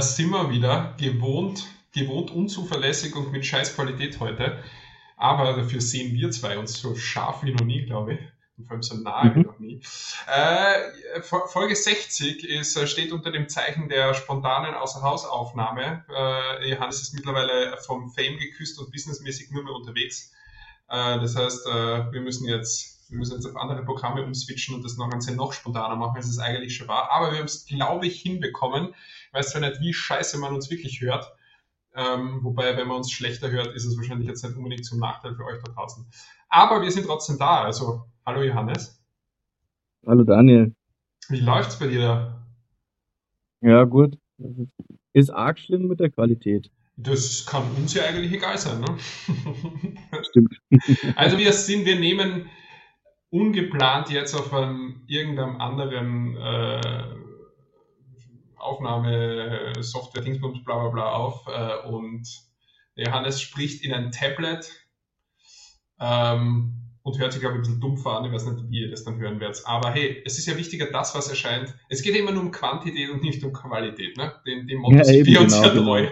da sind wir wieder. Gewohnt, gewohnt unzuverlässig und mit scheiß Qualität heute. Aber dafür sehen wir zwei uns so scharf wie noch nie, glaube ich. Und vor allem so wie Mhm. noch nie. Äh, Fo- Folge 60 ist, äh, steht unter dem Zeichen der spontanen Außerhausaufnahme. Äh, Johannes ist mittlerweile vom Fame geküsst und businessmäßig nur mehr unterwegs. Äh, das heißt, äh, wir müssen jetzt, wir müssen jetzt auf andere Programme umswitchen und das noch Ganze noch spontaner machen, als es eigentlich schon war. Aber wir haben es, glaube ich, hinbekommen. Ich weiß zwar nicht, wie scheiße man uns wirklich hört. Ähm, wobei, wenn man uns schlechter hört, ist es wahrscheinlich jetzt nicht unbedingt zum Nachteil für euch da draußen. Aber wir sind trotzdem da. Also, hallo Johannes. Hallo Daniel. Wie läuft's bei dir da? Ja, gut. Ist arg schlimm mit der Qualität. Das kann uns ja eigentlich egal sein, ne? Stimmt. Also wir sind, wir nehmen ungeplant jetzt auf einem, irgendeinem anderen äh, Aufnahme, Software, Dingsbums, bla bla bla auf äh, und Johannes spricht in ein Tablet ähm, und hört sich, glaube ich, ein bisschen dumpfer an. Ich weiß nicht, wie ihr das dann hören werdet. Aber hey, es ist ja wichtiger, das, was erscheint. Es geht immer nur um Quantität und nicht um Qualität. Ne? Den, dem Motto Ja, sind wir uns genau, ja genau. treu.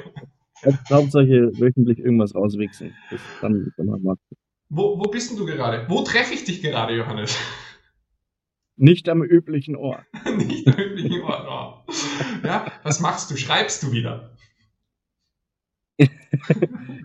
Jetzt Hauptsache wöchentlich irgendwas rauswichsen. Das dann machen. Wo, wo bist denn du gerade? Wo treffe ich dich gerade, Johannes? Nicht am üblichen Ort. Nicht am üblichen Ort. Oh. Ja, was machst du? Schreibst du wieder?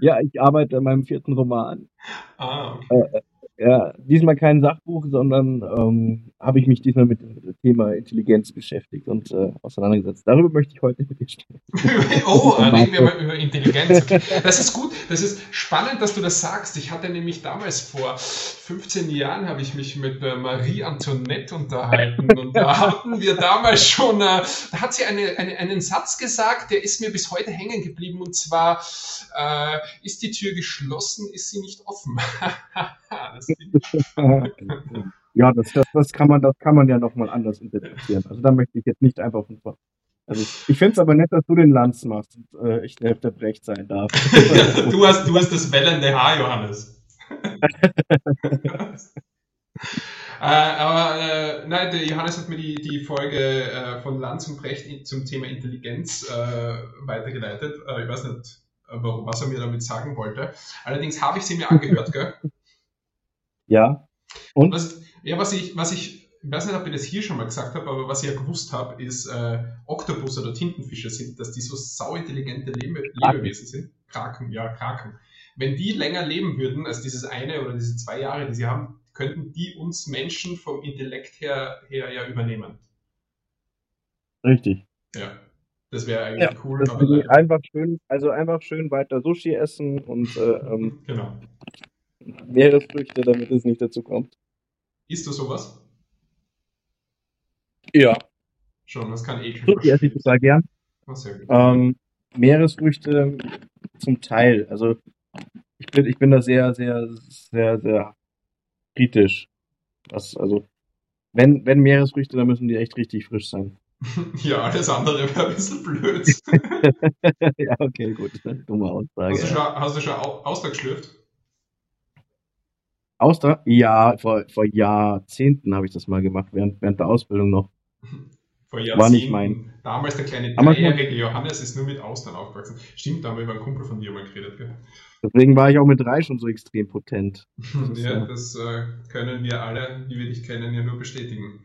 Ja, ich arbeite an meinem vierten Roman. Ah, okay. Ja, diesmal kein Sachbuch, sondern ähm, habe ich mich diesmal mit dem Thema Intelligenz beschäftigt und äh, auseinandergesetzt. Darüber möchte ich heute mit dir sprechen. Oh, reden wir mal über Intelligenz. Okay. Das ist gut, das ist spannend, dass du das sagst. Ich hatte nämlich damals vor 15 Jahren habe ich mich mit äh, Marie Antoinette unterhalten und da hatten wir damals schon, äh, da hat sie eine, eine, einen Satz gesagt, der ist mir bis heute hängen geblieben und zwar äh, ist die Tür geschlossen, ist sie nicht offen. das ja, das, das, das, kann man, das kann man ja nochmal anders interpretieren. Also da möchte ich jetzt nicht einfach von vor. Also ich finde es aber nett, dass du den Lanz machst und äh, ich der, Brecht sein darf. du, hast, du hast das wellende Haar, Johannes. äh, aber äh, nein, der Johannes hat mir die, die Folge äh, von Lanz und Brecht zum Thema Intelligenz äh, weitergeleitet. Äh, ich weiß nicht, äh, warum, was er mir damit sagen wollte. Allerdings habe ich sie mir angehört, gell? Ja. Und? Was, ja, was ich, was ich, ich weiß nicht, ob ich das hier schon mal gesagt habe, aber was ich ja gewusst habe, ist, äh, Oktopus oder Tintenfische sind, dass die so sauintelligente Lebe Lebewesen sind. Kraken, ja, Kraken. Wenn die länger leben würden als dieses eine oder diese zwei Jahre, die sie haben, könnten die uns Menschen vom Intellekt her, her ja übernehmen. Richtig. Ja. Das wäre eigentlich Ja, cool. Einfach schön, also einfach schön weiter Sushi essen und äh, ähm, genau. Meeresfrüchte, damit es nicht dazu kommt. Isst du sowas? Ja. Schon, das kann eh kein Sushi esse ich total gern. Oh, sehr gut. Ähm, Meeresfrüchte zum Teil. Also ich bin, ich bin da sehr, sehr, sehr, sehr kritisch. Was, also, wenn, wenn Meeresfrüchte, dann müssen die echt richtig frisch sein. ja, alles andere wäre ein bisschen blöd. ja, okay, gut. Dumme Aussage. Hast du schon, hast du schon Au- Austern geschlürft? Austern? Ja, vor, vor Jahrzehnten habe ich das mal gemacht, während, während der Ausbildung noch. Vor War Jahrzehnten. nicht mein. Damals der kleine dreijährige Johannes ist nur mit Austern aufgewachsen. Stimmt, da haben wir über einen Kumpel von dir mal geredet, gell? Deswegen war ich auch mit drei schon so extrem potent. ist ja, so. das äh, können wir alle, die wir dich kennen, ja nur bestätigen.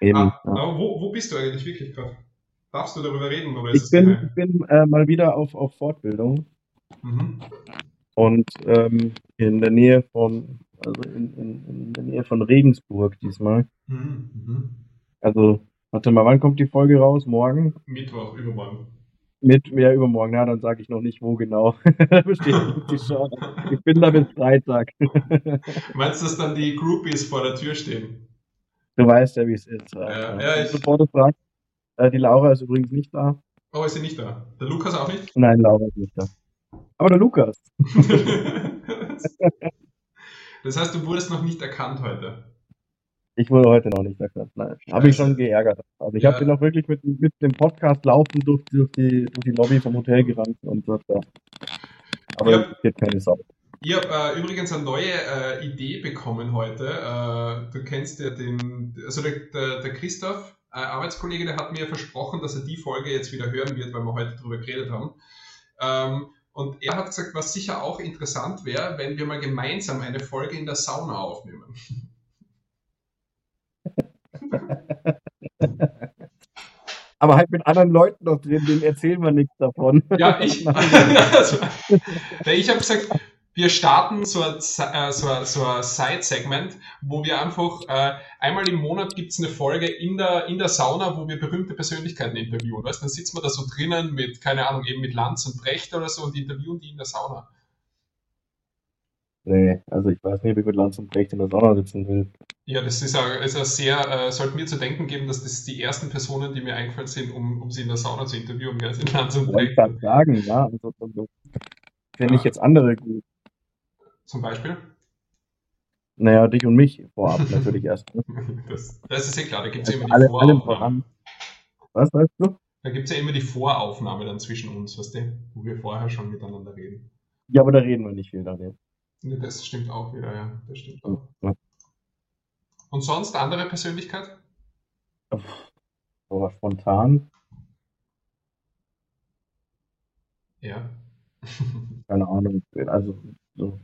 Eben. Ah, ja. wo, wo bist du eigentlich wirklich gerade? Darfst du darüber reden oder Ich bin, ich bin äh, mal wieder auf, auf Fortbildung Mhm. und ähm, in der Nähe von, also in, in, in der Nähe von Regensburg diesmal. Mhm. Mhm. Also, warte mal, wann kommt die Folge raus? Morgen? Mittwoch, übermorgen. Mit, ja, übermorgen. Ja, dann sage ich noch nicht, wo genau. Ich bin da bis Freitag. Meinst du, dass dann die Groupies vor der Tür stehen? du weißt ja, wie es ist. Ja, Äh, ja, ich- Bevor du fragst, äh, die Laura ist übrigens nicht da. Oh, ist sie nicht da? Der Lukas auch nicht? Nein, Laura ist nicht da. Aber der Lukas. das heißt, du wurdest noch nicht erkannt heute. Ich wurde heute noch nicht erkannt. Nein, habe ich schon geärgert. Also ich Ja. habe bin auch wirklich mit, mit dem Podcast laufen durch, durch, die, durch die Lobby vom Hotel gerannt und so. Ja. Aber Ja. es gibt keine Sau. Ich habe äh, übrigens eine neue äh, Idee bekommen heute. Äh, du kennst ja den, also der, der, der Christoph, ein Arbeitskollege, der hat mir versprochen, dass er die Folge jetzt wieder hören wird, weil wir heute darüber geredet haben. Ähm, und er hat gesagt, was sicher auch interessant wäre, wenn wir mal gemeinsam eine Folge in der Sauna aufnehmen. Aber halt mit anderen Leuten noch drin, denen erzählen wir nichts davon. Ja, ich, also, ich habe gesagt, wir starten so ein, äh, so ein, so ein Side-Segment, wo wir einfach äh, einmal im Monat gibt's eine Folge in der, in der Sauna, wo wir berühmte Persönlichkeiten interviewen. Weißt? Dann sitzen wir da so drinnen mit, keine Ahnung, eben mit Lanz und Brecht oder so und interviewen die in der Sauna. Nee, also ich weiß nicht, ob ich mit Lanz und Brecht in der Sauna sitzen will. Ja, das ist auch, ist auch sehr, äh, sollte mir zu denken geben, dass das die ersten Personen, die mir eingefallen sind, um, um sie in der Sauna zu interviewen, gell, sind Lanz und Brecht. Ich sagen, ja. Also, also, Fände ich jetzt andere gut. Zum Beispiel? Naja, dich und mich vorab natürlich erst. Ne? Das, das, ist ja klar, da gibt es ja immer alle, die Voraufnahme. Was weißt du? Da gibt es ja immer die Voraufnahme dann zwischen uns, weißt du, wo wir vorher schon miteinander reden. Ja, aber da reden wir nicht viel darüber. Nee, das stimmt auch wieder, ja. Das stimmt auch. Ja. Und sonst andere Persönlichkeit? So spontan. Ja. Keine Ahnung. Also so.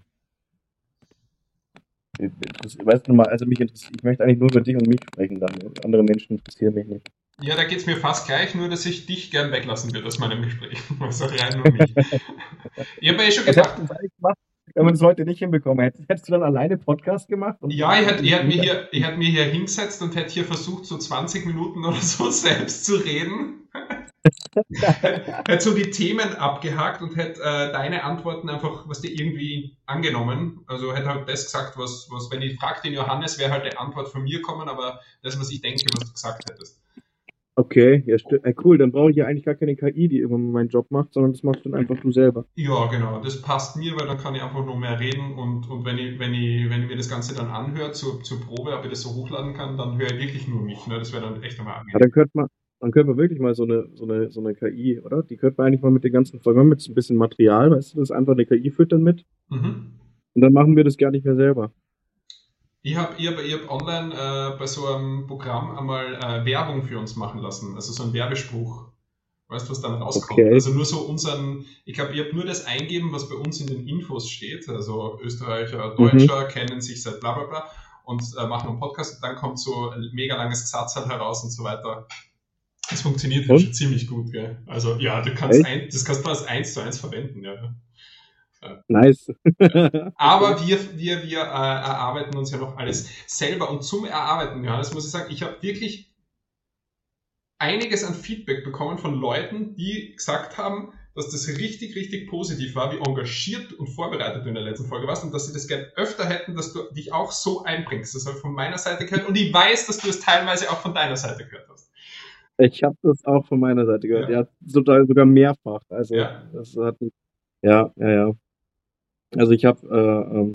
Weißt du mal, also mich interessiert, ich möchte eigentlich nur über dich und mich sprechen, dann andere Menschen interessieren mich nicht. Ja, da geht es mir fast gleich, nur dass ich dich gern weglassen würde aus meinem Gespräch. Also rein nur mich. ich habe ja eh schon gedacht. Wenn man das heute nicht hinbekommen hätte, hättest du dann alleine Podcast gemacht? ja, ich hätte, ich hätte mir hier hingesetzt und hätte hier versucht, so 20 Minuten oder so selbst zu reden hätte so die Themen abgehakt und hätte äh, deine Antworten einfach, was dir irgendwie angenommen. Also hätte halt das gesagt, was, was wenn ich fragte den Johannes, wäre halt eine Antwort von mir kommen, aber das, was ich denke, was du gesagt hättest. Okay, ja, äh, cool. Dann brauche ich ja eigentlich gar keine KI, die immer meinen Job macht, sondern das machst dann einfach du selber. Ja, genau. Das passt mir, weil dann kann ich einfach nur mehr reden und, und wenn, ich, wenn, ich, wenn ich mir das Ganze dann anhöre zur, zur Probe, ob ich das so hochladen kann, dann höre ich wirklich nur mich. Ne? Das wäre dann echt nochmal angenehm. Ja, dann könnte man, dann könnte man wirklich mal so eine, so eine, so eine KI, oder? Die könnte man eigentlich mal mit den ganzen Folgen, mit so ein bisschen Material, weißt du, das einfach eine KI füttern mit. Mhm. Und dann machen wir das gar nicht mehr selber. Ich habe ich hab, ich hab online äh, bei so einem Programm einmal äh, Werbung für uns machen lassen, also so ein Werbespruch. Weißt du, was dann rauskommt? Okay. Also nur so unseren, ich glaube, ich habe nur das eingeben, was bei uns in den Infos steht. Also Österreicher, Deutscher mhm. kennen sich seit bla bla bla und äh, machen einen Podcast und dann kommt so ein mega langes Gesatz halt heraus und so weiter. Das funktioniert Und? schon ziemlich gut, gell? Also ja, du kannst ein, das kannst du als 1 zu 1 verwenden, ja. Nice. Aber wir, wir, wir äh, erarbeiten uns ja noch alles selber. Und zum Erarbeiten, ja, das muss ich sagen, ich habe wirklich einiges an Feedback bekommen von Leuten, die gesagt haben, dass das richtig, richtig positiv war, wie engagiert und vorbereitet du in der letzten Folge warst und dass sie das gerne öfter hätten, dass du dich auch so einbringst. Das habe ich von meiner Seite gehört und ich weiß, dass du es teilweise auch von deiner Seite gehört hast. Ich habe das auch von meiner Seite gehört. Ja, ja sogar, sogar mehrfach. Also ja. das hat ja, ja, ja. Also ich habe äh, ähm,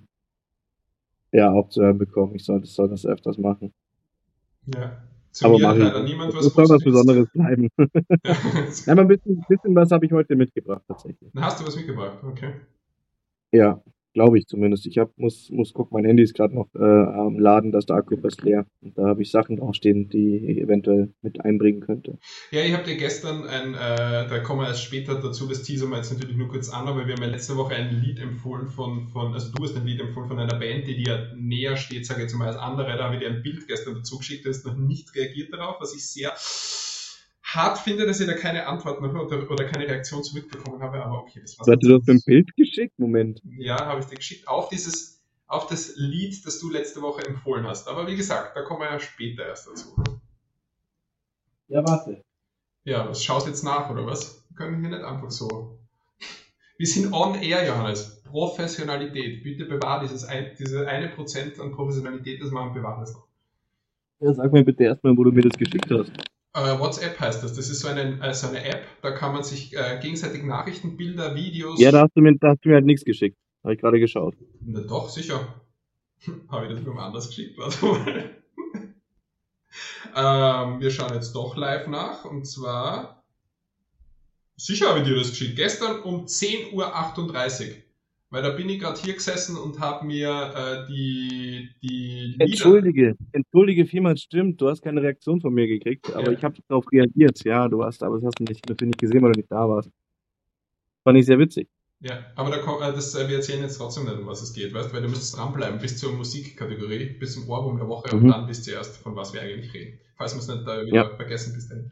ja auch zu hören bekommen, ich soll, soll das öfters machen. Ja. Zu Aber mir hat leider niemand was. Das soll was Besonderes bleiben. Ja. ja, ein bisschen, bisschen was habe ich heute mitgebracht tatsächlich. Na, hast du was mitgebracht? Okay. Ja, Glaube ich zumindest. Ich hab, muss, muss gucken, mein Handy ist gerade noch äh, am Laden, da ist der Akku fast leer. Und da habe ich Sachen draufstehen, die ich eventuell mit einbringen könnte. Ja, ich habe dir gestern ein, äh, da kommen wir erst später dazu, das teaser wir jetzt natürlich nur kurz an, aber wir haben ja letzte Woche ein Lied empfohlen von, von also du hast ein Lied empfohlen von einer Band, die dir näher steht, sage ich jetzt mal als andere. Da habe ich dir ein Bild gestern dazu geschickt, du hast noch nicht reagiert darauf, was ich sehr hart finde, dass ich da keine Antwort noch oder, oder keine Reaktion zurückbekommen habe, aber okay, das war's. Hast du das für ein Bild geschickt? Moment. Ja, habe ich dir geschickt auf dieses, auf das Lied, das du letzte Woche empfohlen hast. Aber wie gesagt, da kommen wir ja später erst dazu. Ja, warte. Ja, was schaust jetzt nach, oder was? Wir können hier nicht einfach so. Wir sind on air, Johannes. Professionalität. Bitte bewahr dieses ein, diese eine Prozent an Professionalität, das man bewahrt es noch. Ja, sag mir bitte erstmal, wo du mir das geschickt hast. Uh, WhatsApp heißt das. Das ist so eine, äh, so eine App, da kann man sich äh, gegenseitig Nachrichten, Bilder, Videos. Ja, da hast du mir, da hast du mir halt nichts geschickt. Habe ich gerade geschaut. Na doch, sicher. Habe ich das nur anders geschickt, warte mal. ähm, wir schauen jetzt doch live nach und zwar. Sicher habe ich dir das geschickt. Gestern um 10.38 Uhr. Weil da bin ich gerade hier gesessen und habe mir äh, die, die Lieder... Entschuldige, entschuldige vielmals, stimmt, du hast keine Reaktion von mir gekriegt, aber ja. ich habe darauf reagiert, ja, du hast, aber das hast du nicht, natürlich nicht gesehen, weil du nicht da warst. Fand ich sehr witzig. Ja, aber da kommt, äh, das, äh, wir erzählen jetzt trotzdem nicht, um was es geht, weißt du, weil du müsstest dranbleiben bis zur Musikkategorie, bis zum Ohrwurm der Woche mhm. und dann wisst ihr erst, von was wir eigentlich reden. Falls wir es nicht da wieder ja. vergessen bis dahin.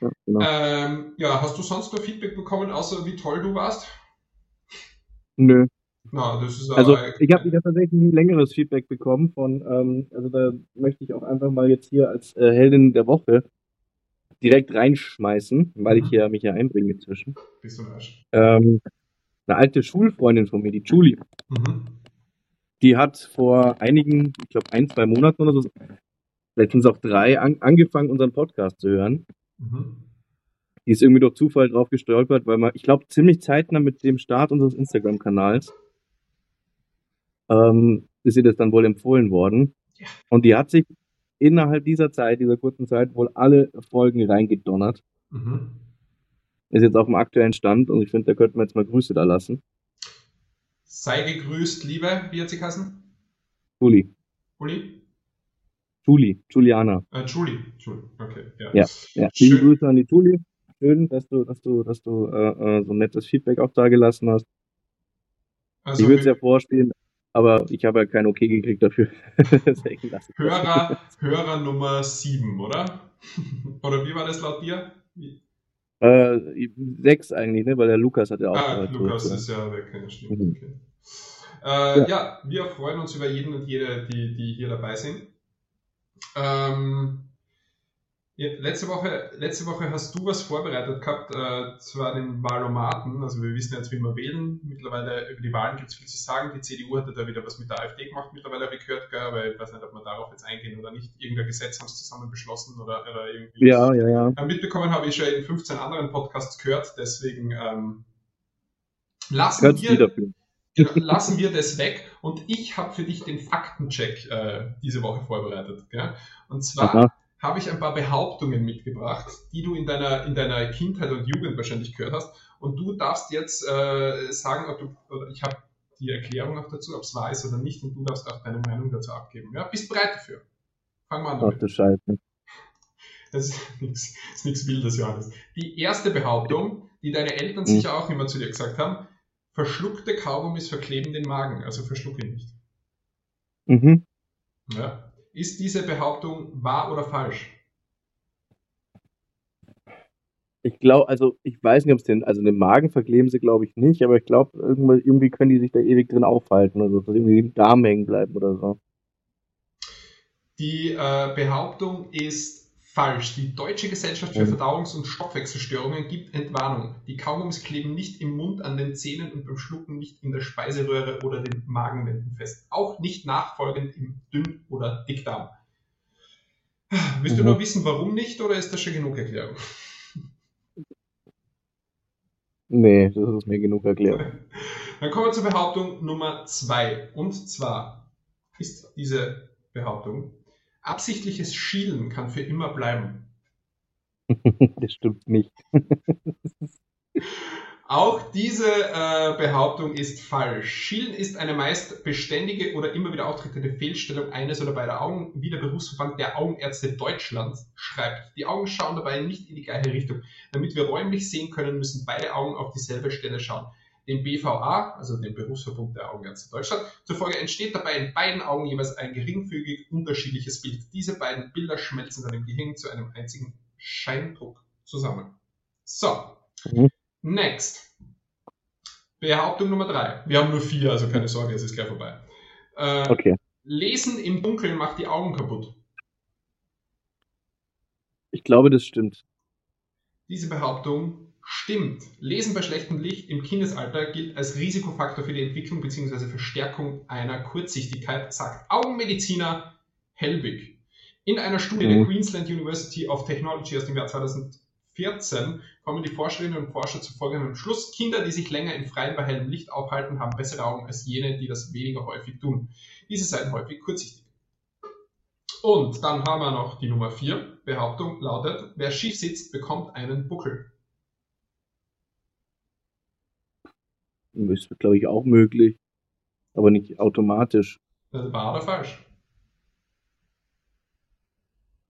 Ja, genau. ähm, ja, hast du sonst noch Feedback bekommen, außer wie toll du warst? Nö. Na, das ist also ich habe hab tatsächlich ein längeres Feedback bekommen von, ähm, also da möchte ich auch einfach mal jetzt hier als äh, Heldin der Woche direkt reinschmeißen, weil ich mhm. hier mich ja einbringe inzwischen. Bist du ähm, Eine alte Schulfreundin von mir, die Julie. Mhm. Die hat vor einigen, ich glaube ein, zwei Monaten oder so, es auch drei, an, angefangen, unseren Podcast zu hören. Mhm. Die ist irgendwie durch Zufall drauf gestolpert, weil man, ich glaube, ziemlich zeitnah mit dem Start unseres Instagram-Kanals ähm, ist ihr das dann wohl empfohlen worden. Ja. Und die hat sich innerhalb dieser Zeit, dieser kurzen Zeit, wohl alle Folgen reingedonnert. Mhm. Ist jetzt auf dem aktuellen Stand und ich finde, da könnten wir jetzt mal Grüße da lassen. Sei gegrüßt, liebe, wie hat sie heißen? Julie. Julie? Julie, Juliana. Äh, Julie, Julie, okay. Ja, ja, ja. Liebe Grüße an die Julie schön, dass du, dass du, dass du äh, äh so nettes Feedback auch da gelassen hast. Also ich würde es ja vorspielen, aber ich habe ja kein Okay gekriegt dafür. Hörer, Hörer Nummer 7, oder? oder wie war das laut dir? Äh, sechs eigentlich, ne? Weil der Lukas hat ja auch. Ah, Lukas ist ja weg, ja, stimmt. Mhm. Okay. Äh, ja. ja. wir freuen uns über jeden und jede, die, die hier dabei sind. Ähm, letzte, Woche, letzte Woche hast du was vorbereitet gehabt, äh, zwar den Wahlomaten, also wir wissen jetzt, wie wir wählen. Mittlerweile über die Wahlen gibt es viel zu sagen. Die CDU hatte da wieder was mit der AfD gemacht, mittlerweile habe ich gehört, gell, aber ich weiß nicht, ob wir darauf jetzt eingehen oder nicht. Irgendein Gesetz haben sie zusammen beschlossen oder, oder irgendwie. Ja, ja, ja. Äh, mitbekommen habe ich schon in 15 anderen Podcasts gehört, deswegen ähm, lassen wir. Genau, lassen wir das weg und ich habe für dich den Faktencheck äh, diese Woche vorbereitet. Gell? Und zwar Aha habe ich ein paar Behauptungen mitgebracht, die du in deiner, in deiner Kindheit und Jugend wahrscheinlich gehört hast. Und du darfst jetzt äh, sagen, ob du, oder ich habe die Erklärung auch dazu, ob es wahr ist oder nicht, und du darfst auch deine Meinung dazu abgeben. Ja, bist bereit dafür? Fangen wir an. Damit. Ach du Scheiße. Das ist nichts Wildes, Johannes. Die erste Behauptung, die deine Eltern hm. sicher auch immer zu dir gesagt haben, verschluckte Kaugummis verkleben den Magen, also verschluck ihn nicht. Mhm. Ja. Ist diese Behauptung wahr oder falsch? Ich glaube, also ich weiß nicht, ob es den, also den Magen verkleben sie, glaube ich nicht, aber ich glaube, irgendwie, können die sich da ewig drin aufhalten, also dass irgendwie im Darm hängen bleiben oder so. Die äh, Behauptung ist Falsch. Die Deutsche Gesellschaft für Verdauungs- und Stoffwechselstörungen gibt Entwarnung. Die Kaugummis kleben nicht im Mund, an den Zähnen und beim Schlucken nicht in der Speiseröhre oder den Magenwänden fest. Auch nicht nachfolgend im Dünn- oder Dickdarm. Willst mhm. du noch wissen, warum nicht, oder ist das schon genug Erklärung? Nee, das ist mir genug Erklärung. Dann kommen wir zur Behauptung Nummer zwei. Und zwar ist diese Behauptung, absichtliches Schielen kann für immer bleiben. das stimmt nicht. Auch diese äh, Behauptung ist falsch. Schielen ist eine meist beständige oder immer wieder auftretende Fehlstellung eines oder beider Augen, wie der Berufsverband der Augenärzte Deutschlands schreibt. Die Augen schauen dabei nicht in die gleiche Richtung. Damit wir räumlich sehen können, müssen beide Augen auf dieselbe Stelle schauen dem BVA, also dem Berufsverbund der Augenärzte Deutschland. Zufolge entsteht dabei in beiden Augen jeweils ein geringfügig unterschiedliches Bild. Diese beiden Bilder schmelzen dann im Gehirn zu einem einzigen Scheindruck zusammen. So, mhm. next. Behauptung Nummer drei. Wir haben nur vier, also keine Sorge, es ist gleich vorbei. Äh, okay. Lesen im Dunkeln macht die Augen kaputt. Ich glaube, das stimmt. Diese Behauptung Stimmt. Lesen bei schlechtem Licht im Kindesalter gilt als Risikofaktor für die Entwicklung bzw. Verstärkung einer Kurzsichtigkeit, sagt Augenmediziner Helbig. In einer Studie mhm. der Queensland University of Technology aus dem Jahr 2014 kommen die Forscherinnen und Forscher zu folgendem Schluss. Kinder, die sich länger im Freien bei hellem Licht aufhalten, haben bessere Augen als jene, die das weniger häufig tun. Diese seien häufig kurzsichtig. Und dann haben wir noch die Nummer 4. Behauptung lautet, wer schief sitzt, bekommt einen Buckel. Ist, glaube ich, auch möglich, aber nicht automatisch. Das war oder falsch?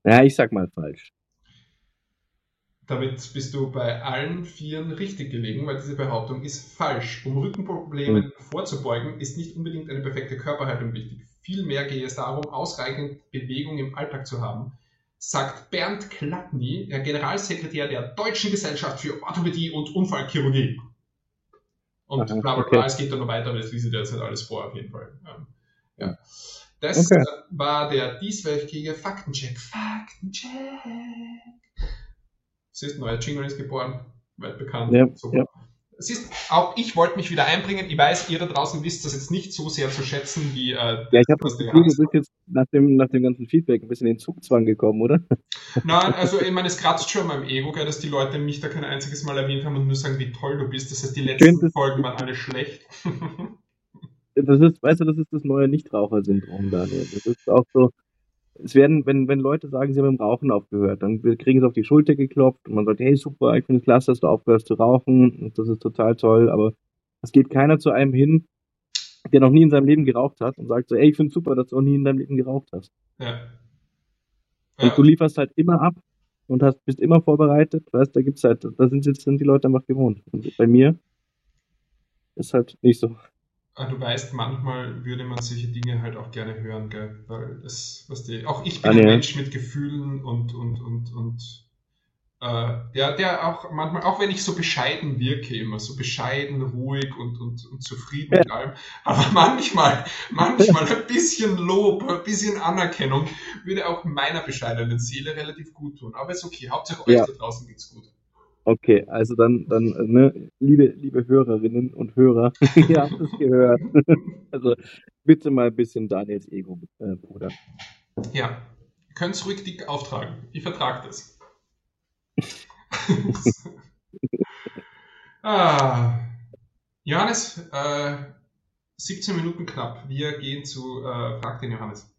Ja, ich sag mal falsch. Damit bist du bei allen Vieren richtig gelegen, weil diese Behauptung ist falsch. Um Rückenproblemen mhm. vorzubeugen, ist nicht unbedingt eine perfekte Körperhaltung wichtig. Vielmehr gehe es darum, ausreichend Bewegung im Alltag zu haben, sagt Bernd Klattny, der Generalsekretär der Deutschen Gesellschaft für Orthopädie und Unfallchirurgie. Und bla bla bla, okay. es geht dann noch weiter, aber das lese ich jetzt nicht alles vor, auf jeden Fall. Ja. Das okay. war der dieswöchige Faktencheck. Faktencheck. Siehst du, neuer Jingle ist geboren, weit bekannt. Ja, Super. Ja. Siehst, auch ich wollte mich wieder einbringen. Ich weiß, ihr da draußen wisst das jetzt nicht so sehr zu schätzen wie. Äh, ja, ich habe das Gefühl, du bist jetzt nach dem, nach dem ganzen Feedback ein bisschen in den Zugzwang gekommen, oder? Nein, also ich meine, es kratzt schon meinem Ego, gell, dass die Leute mich da kein einziges Mal erwähnt haben und nur sagen, wie toll du bist. Das heißt, die letzten Folgen waren alle schlecht. das ist, weißt du, das ist das neue Nichtraucher-Syndrom, Daniel. Das ist auch so, es werden, wenn, wenn Leute sagen, sie haben mit dem Rauchen aufgehört, dann kriegen sie auf die Schulter geklopft und man sagt, hey, super, ich finde es klasse, dass du aufgehörst zu rauchen das ist total toll, aber es geht keiner zu einem hin, der noch nie in seinem Leben geraucht hat und sagt so, ey, ich finde es super, dass du noch nie in deinem Leben geraucht hast. Ja. ja. Und du lieferst halt immer ab und hast, bist immer vorbereitet, weißt, da gibt's halt, da sind jetzt sind die Leute einfach gewohnt. Und bei mir ist halt nicht so. Ah, du weißt, manchmal würde man solche Dinge halt auch gerne hören, gell? Weil das, was die, auch ich bin ah, ein Mensch mit Gefühlen und, und, und, und äh, der, der auch manchmal, auch wenn ich so bescheiden wirke, immer so bescheiden, ruhig und, und, und zufrieden mit allem, aber manchmal, manchmal ein bisschen Lob, ein bisschen Anerkennung würde auch meiner bescheidenen Seele relativ gut tun. Aber ist okay, Hauptsache euch ja. da draußen geht's gut. Okay, also dann, dann, ne, liebe, liebe Hörerinnen und Hörer, ihr habt es gehört. also bitte mal ein bisschen Daniels Ego, äh, Bruder. Ja, ihr könnt es ruhig dick auftragen. Ich vertrage das. ah. Johannes, äh, 17 Minuten knapp. Wir gehen zu äh, Frag den Johannes.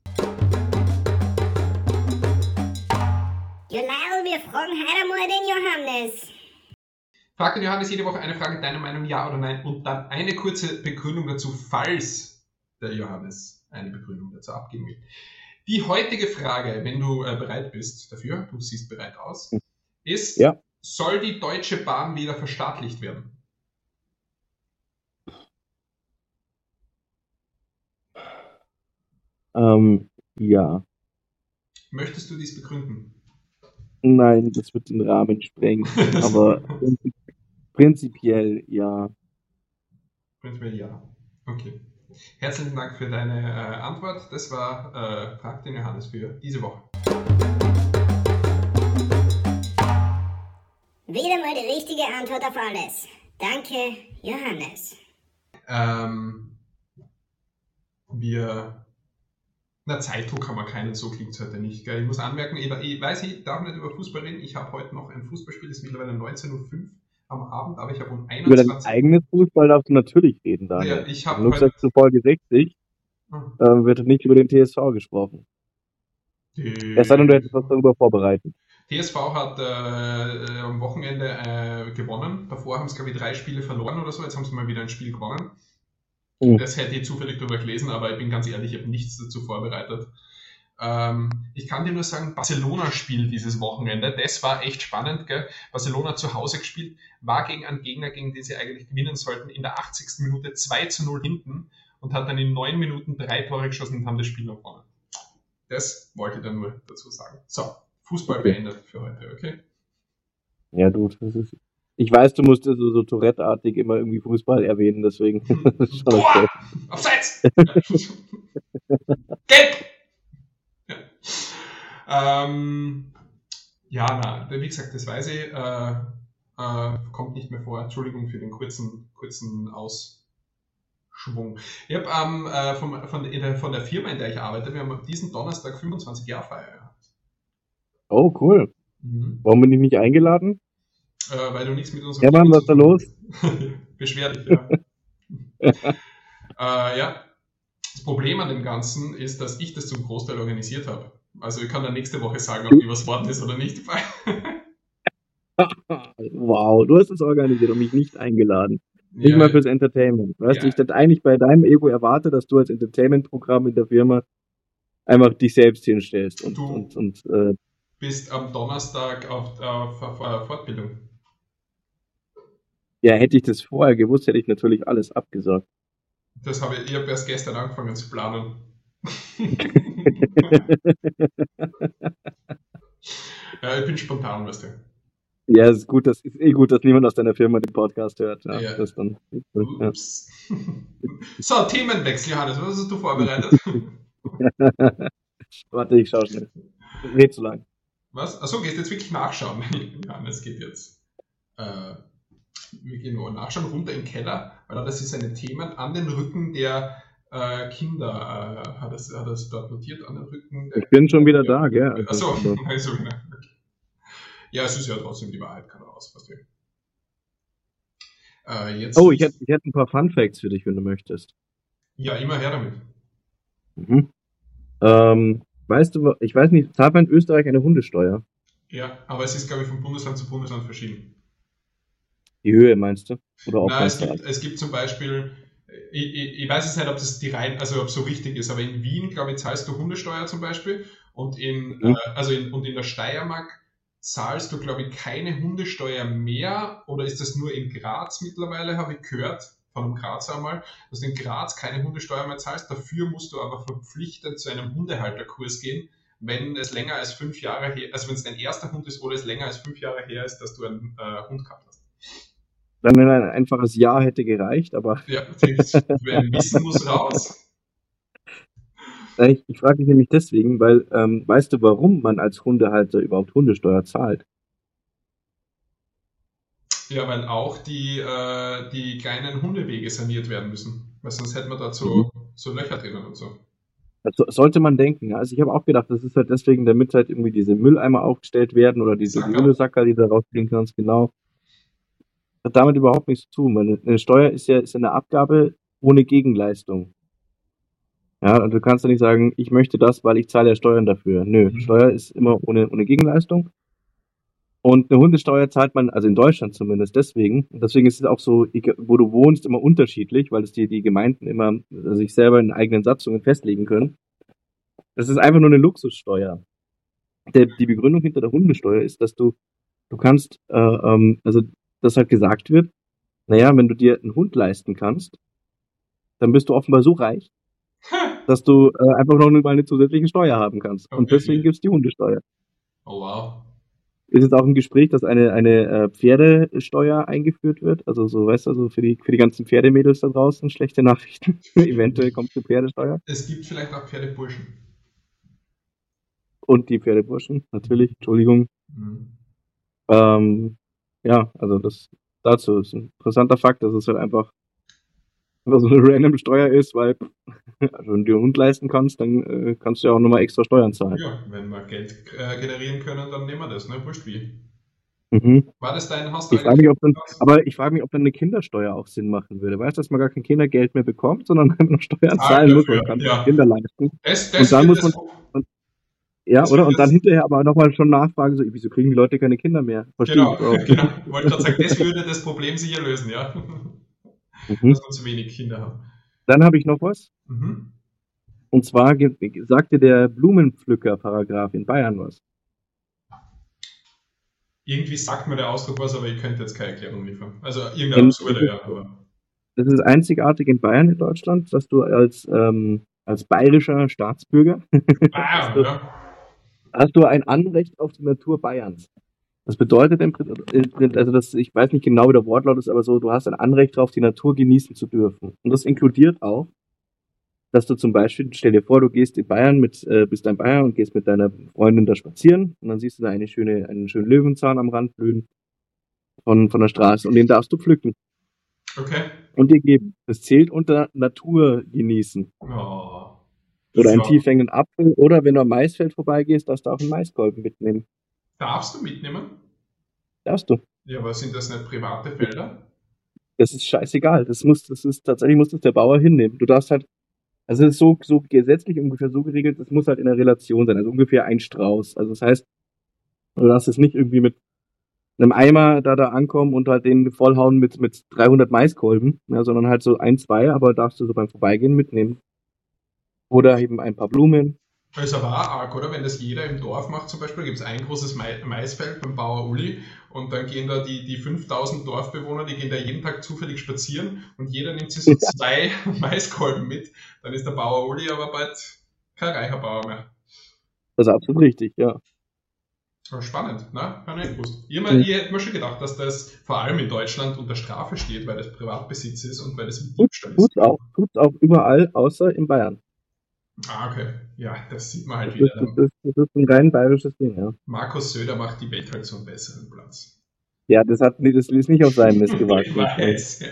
Genau, wir fragen heute einmal den Johannes. Frag den Johannes jede Woche eine Frage, deine Meinung ja oder nein und dann eine kurze Begründung dazu, falls der Johannes eine Begründung dazu abgeben will. Die heutige Frage, wenn du äh, bereit bist dafür, du siehst bereit aus, ist, ja. soll die Deutsche Bahn wieder verstaatlicht werden? Ähm, ja. Möchtest du dies begründen? Nein, das wird den Rahmen sprengen. aber prinzipiell ja. Prinzipiell ja. Okay. Herzlichen Dank für deine äh, Antwort. Das war äh, Frag den Johannes für diese Woche. Wieder mal die richtige Antwort auf alles. Danke, Johannes. Ähm, wir na, Zeitdruck haben wir keinen, so klingt es heute nicht. Gell? Ich muss anmerken, ich, ich, weiß, ich darf nicht über Fußball reden. Ich habe heute noch ein Fußballspiel, das ist mittlerweile 19.05 Uhr am Abend, aber ich habe um 21 Uhr. Über dein eigenes Fußball darfst du natürlich reden, Daniel. Ja, ich habe. Du zu Folge 60 hm. äh, wird nicht über den TSV gesprochen. Die... Es sei denn, du hättest was darüber vorbereitet. TSV hat äh, am Wochenende äh, gewonnen. Davor haben sie, glaube ich, drei Spiele verloren oder so. Jetzt haben sie mal wieder ein Spiel gewonnen. Mhm. Das hätte ich zufällig darüber gelesen, aber ich bin ganz ehrlich, ich habe nichts dazu vorbereitet. Ähm, ich kann dir nur sagen, Barcelona spielt dieses Wochenende. Das war echt spannend. Gell? Barcelona zu Hause gespielt, war gegen einen Gegner, gegen den sie eigentlich gewinnen sollten, in der 80. Minute 2 zu 0 hinten und hat dann in 9 Minuten drei Tore geschossen und haben das Spiel noch gewonnen. Das wollte ich dann nur dazu sagen. So, Fußball okay. beendet für heute, okay? Ja, du, das ist ich weiß, du musst so, so Tourette-artig immer irgendwie Fußball erwähnen, deswegen. Boah! Abseits! Gelb! Ja. Ähm, ja, na, wie gesagt, das weiß ich. Äh, äh, kommt nicht mehr vor. Entschuldigung für den kurzen, kurzen Ausschwung. Ich habe ähm, äh, von, von, der, von der Firma, in der ich arbeite, wir haben diesen Donnerstag 25 Jahre Feier. Oh, cool. Mhm. Warum bin ich nicht eingeladen? Äh, weil du nichts mit unserem Ja, Mann, was ist da los? Beschwer dich, ja. äh, ja. Das Problem an dem Ganzen ist, dass ich das zum Großteil organisiert habe. Also ich kann dann nächste Woche sagen, ob die was worden ist oder nicht. wow, du hast es organisiert und mich nicht eingeladen. Nicht Ja, mal fürs Entertainment. Weißt du, Ja. ich das eigentlich bei deinem Ego erwarte, dass du als Entertainment-Programm in der Firma einfach dich selbst hinstellst und, Du- und, und äh, bist am Donnerstag auf, auf, auf Fortbildung. Ja, hätte ich das vorher gewusst, hätte ich natürlich alles abgesagt. Das habe ich, ich habe erst gestern angefangen zu planen. ja, ich bin spontan, weißt du. Ja, ist gut, das ist eh gut, dass niemand aus deiner Firma den Podcast hört. Ja, Ja. Das dann, ja. So, Themenwechsel, Johannes, was hast du vorbereitet? Warte, ich schau schnell. Red zu lang. Was? Achso, gehst du jetzt wirklich nachschauen? Johannes geht jetzt. Äh, wir gehen nur nachschauen, runter den Keller, weil das ist eine Themen an den Rücken der äh, Kinder, äh, hat es hat es dort notiert, an den Rücken der Ich bin schon wieder da, gell? Also, Achso, also, ja, es ist ja trotzdem die Wahrheit, kann raus, wir. Äh, jetzt oh, ich hätte, ich hätte ein paar Fun Facts für dich, wenn du möchtest. Ja, immer her damit. Mhm. Ähm, weißt du, ich weiß nicht, zahlt man in Österreich eine Hundesteuer? Ja, aber es ist, glaube ich, von Bundesland zu Bundesland verschieden. Die Höhe meinst du? Oder auch Nein, es gibt, es gibt zum Beispiel, ich, ich, ich weiß jetzt nicht, ob das die rein, also ob so richtig ist, aber in Wien, glaube ich, zahlst du Hundesteuer zum Beispiel und in, Mhm. äh, also in, und in der Steiermark zahlst du, glaube ich, keine Hundesteuer mehr oder ist das nur in Graz mittlerweile, habe ich gehört, von einem Grazer einmal, dass du in Graz keine Hundesteuer mehr zahlst, dafür musst du aber verpflichtet zu einem Hundehalterkurs gehen, wenn es länger als fünf Jahre her, also wenn es dein erster Hund ist oder es länger als fünf Jahre her ist, dass du einen äh, Hund gehabt hast. Dann ein einfaches Ja hätte gereicht, aber Ja, das Wissen muss raus. ich, ich frage mich nämlich deswegen, weil, ähm, weißt du, warum man als Hundehalter überhaupt Hundesteuer zahlt? Ja, weil auch die, äh, die kleinen Hundewege saniert werden müssen. Weil sonst hätten wir da so, Mhm. so Löcher drinnen und so. Das so- sollte man denken. Also ich habe auch gedacht, das ist halt deswegen, damit halt irgendwie diese Mülleimer aufgestellt werden oder diese Sacker. Hundesacker, die da rausziehen kannst, genau. Hat damit überhaupt nichts zu tun, weil eine- Steuer ist ja, ist ja eine Abgabe ohne Gegenleistung. Ja, und du kannst ja nicht sagen, ich möchte das, weil ich zahle ja Steuern dafür. Nö, Mhm. Steuer ist immer ohne, ohne Gegenleistung. Und eine Hundesteuer zahlt man, also in Deutschland zumindest deswegen. Und deswegen ist es auch so, wo du wohnst, immer unterschiedlich, weil es die, die Gemeinden immer äh, sich selber in eigenen Satzungen festlegen können. Das ist einfach nur eine Luxussteuer. Der, die Begründung hinter der Hundesteuer ist, dass du, du kannst, äh, ähm, also dass halt gesagt wird, naja, wenn du dir einen Hund leisten kannst, dann bist du offenbar so reich, dass du äh, einfach noch mal eine zusätzliche Steuer haben kannst. Und Okay. deswegen gibt's die Hundesteuer. Oh wow. ist jetzt auch im Gespräch, dass eine, eine äh, Pferdesteuer eingeführt wird. Also so, weißt du, also für die, für die ganzen Pferdemädels da draußen schlechte Nachrichten. Eventuell kommt eine Pferdesteuer. Es gibt vielleicht auch Pferdeburschen. Und die Pferdeburschen, natürlich, Entschuldigung. Mhm. Ähm, ja, also das dazu ist ein interessanter Fakt, dass es halt einfach, einfach so eine random Steuer ist, weil also wenn du dir Hund leisten kannst, dann äh, kannst du ja auch nochmal extra Steuern zahlen. Ja, wenn wir Geld äh, generieren können, dann nehmen wir das, ne? Wurscht wie. Mhm. War das dein, hast du Ich frage mich, ob dann, aber ich frage mich, ob dann eine Kindersteuer auch Sinn machen würde. Weißt du, dass man gar kein Kindergeld mehr bekommt, sondern einfach noch Steuern Ah, zahlen muss, man kann ja. Kinder leisten. das, Und das dann wird muss das- Ja, oder? Und dann hinterher aber nochmal schon nachfragen, so, wieso kriegen die Leute keine Kinder mehr? Verstehe Genau, ich genau. Ich wollte gerade sagen, das würde das Problem sicher lösen, ja. Mhm. Dass wir zu wenig Kinder haben. Dann habe ich noch was. Mhm. Und zwar sagte der Blumenpflücker-Paragraph in Bayern was. Irgendwie sagt mir der Ausdruck was, aber ich könnte jetzt keine Erklärung liefern. Also irgendein Ähm, absurde, ja, aber. Das ist einzigartig in Bayern in Deutschland, dass du als, ähm, als bayerischer Staatsbürger du- ja. Hast du ein Anrecht auf die Natur Bayerns. Das bedeutet im Prinzip, also das, ich weiß nicht genau, wie der Wortlaut ist, aber so, du hast ein Anrecht darauf, die Natur genießen zu dürfen. Und das inkludiert auch, dass du zum Beispiel, stell dir vor, du gehst in Bayern mit, äh, bist ein Bayern und gehst mit deiner Freundin da spazieren und dann siehst du da eine schöne, einen schönen Löwenzahn am Rand blühen von, von der Straße und den darfst du pflücken Okay. und dir geben. Das zählt unter Natur genießen. Oh. Oder einen Ja. tief hängenden Apfel oder wenn du am Maisfeld vorbeigehst, darfst du auch einen Maiskolben mitnehmen. Darfst du mitnehmen? Darfst du. Ja, aber sind das nicht private Felder? Das ist scheißegal. Das muss, das ist tatsächlich muss das der Bauer hinnehmen. Du darfst halt, also es ist so, so gesetzlich ungefähr so geregelt, das muss halt in der Relation sein, also ungefähr ein Strauß. Also das heißt, du darfst es nicht irgendwie mit einem Eimer da da ankommen und halt den vollhauen mit, mit 300 Maiskolben, ja, sondern halt so ein, zwei, aber darfst du so beim Vorbeigehen mitnehmen. Oder eben ein paar Blumen. Das ist aber auch arg, oder? Wenn das jeder im Dorf macht zum Beispiel, gibt es ein großes Maisfeld beim Bauer Uli und dann gehen da die, die 5000 Dorfbewohner, die gehen da jeden Tag zufällig spazieren und jeder nimmt sich so zwei Maiskolben mit. Dann ist der Bauer Uli aber bald kein reicher Bauer mehr. Das ist absolut richtig, ja. Spannend, ne? Habe ich nicht gewusst. Ich, mein, ich hätte mir schon gedacht, dass das vor allem in Deutschland unter Strafe steht, weil das Privatbesitz ist und weil das Diebstahl ist. Tut auch, tut auch überall, außer in Bayern. Ah, okay. Ja, das sieht man halt Das wieder. ist, das, ist, das ist ein rein bayerisches Ding, ja. Markus Söder macht die Welt halt so einen besseren Platz. Ja, das hat das ist nicht auf seinem Mist gewachsen. Ich weiß, ja.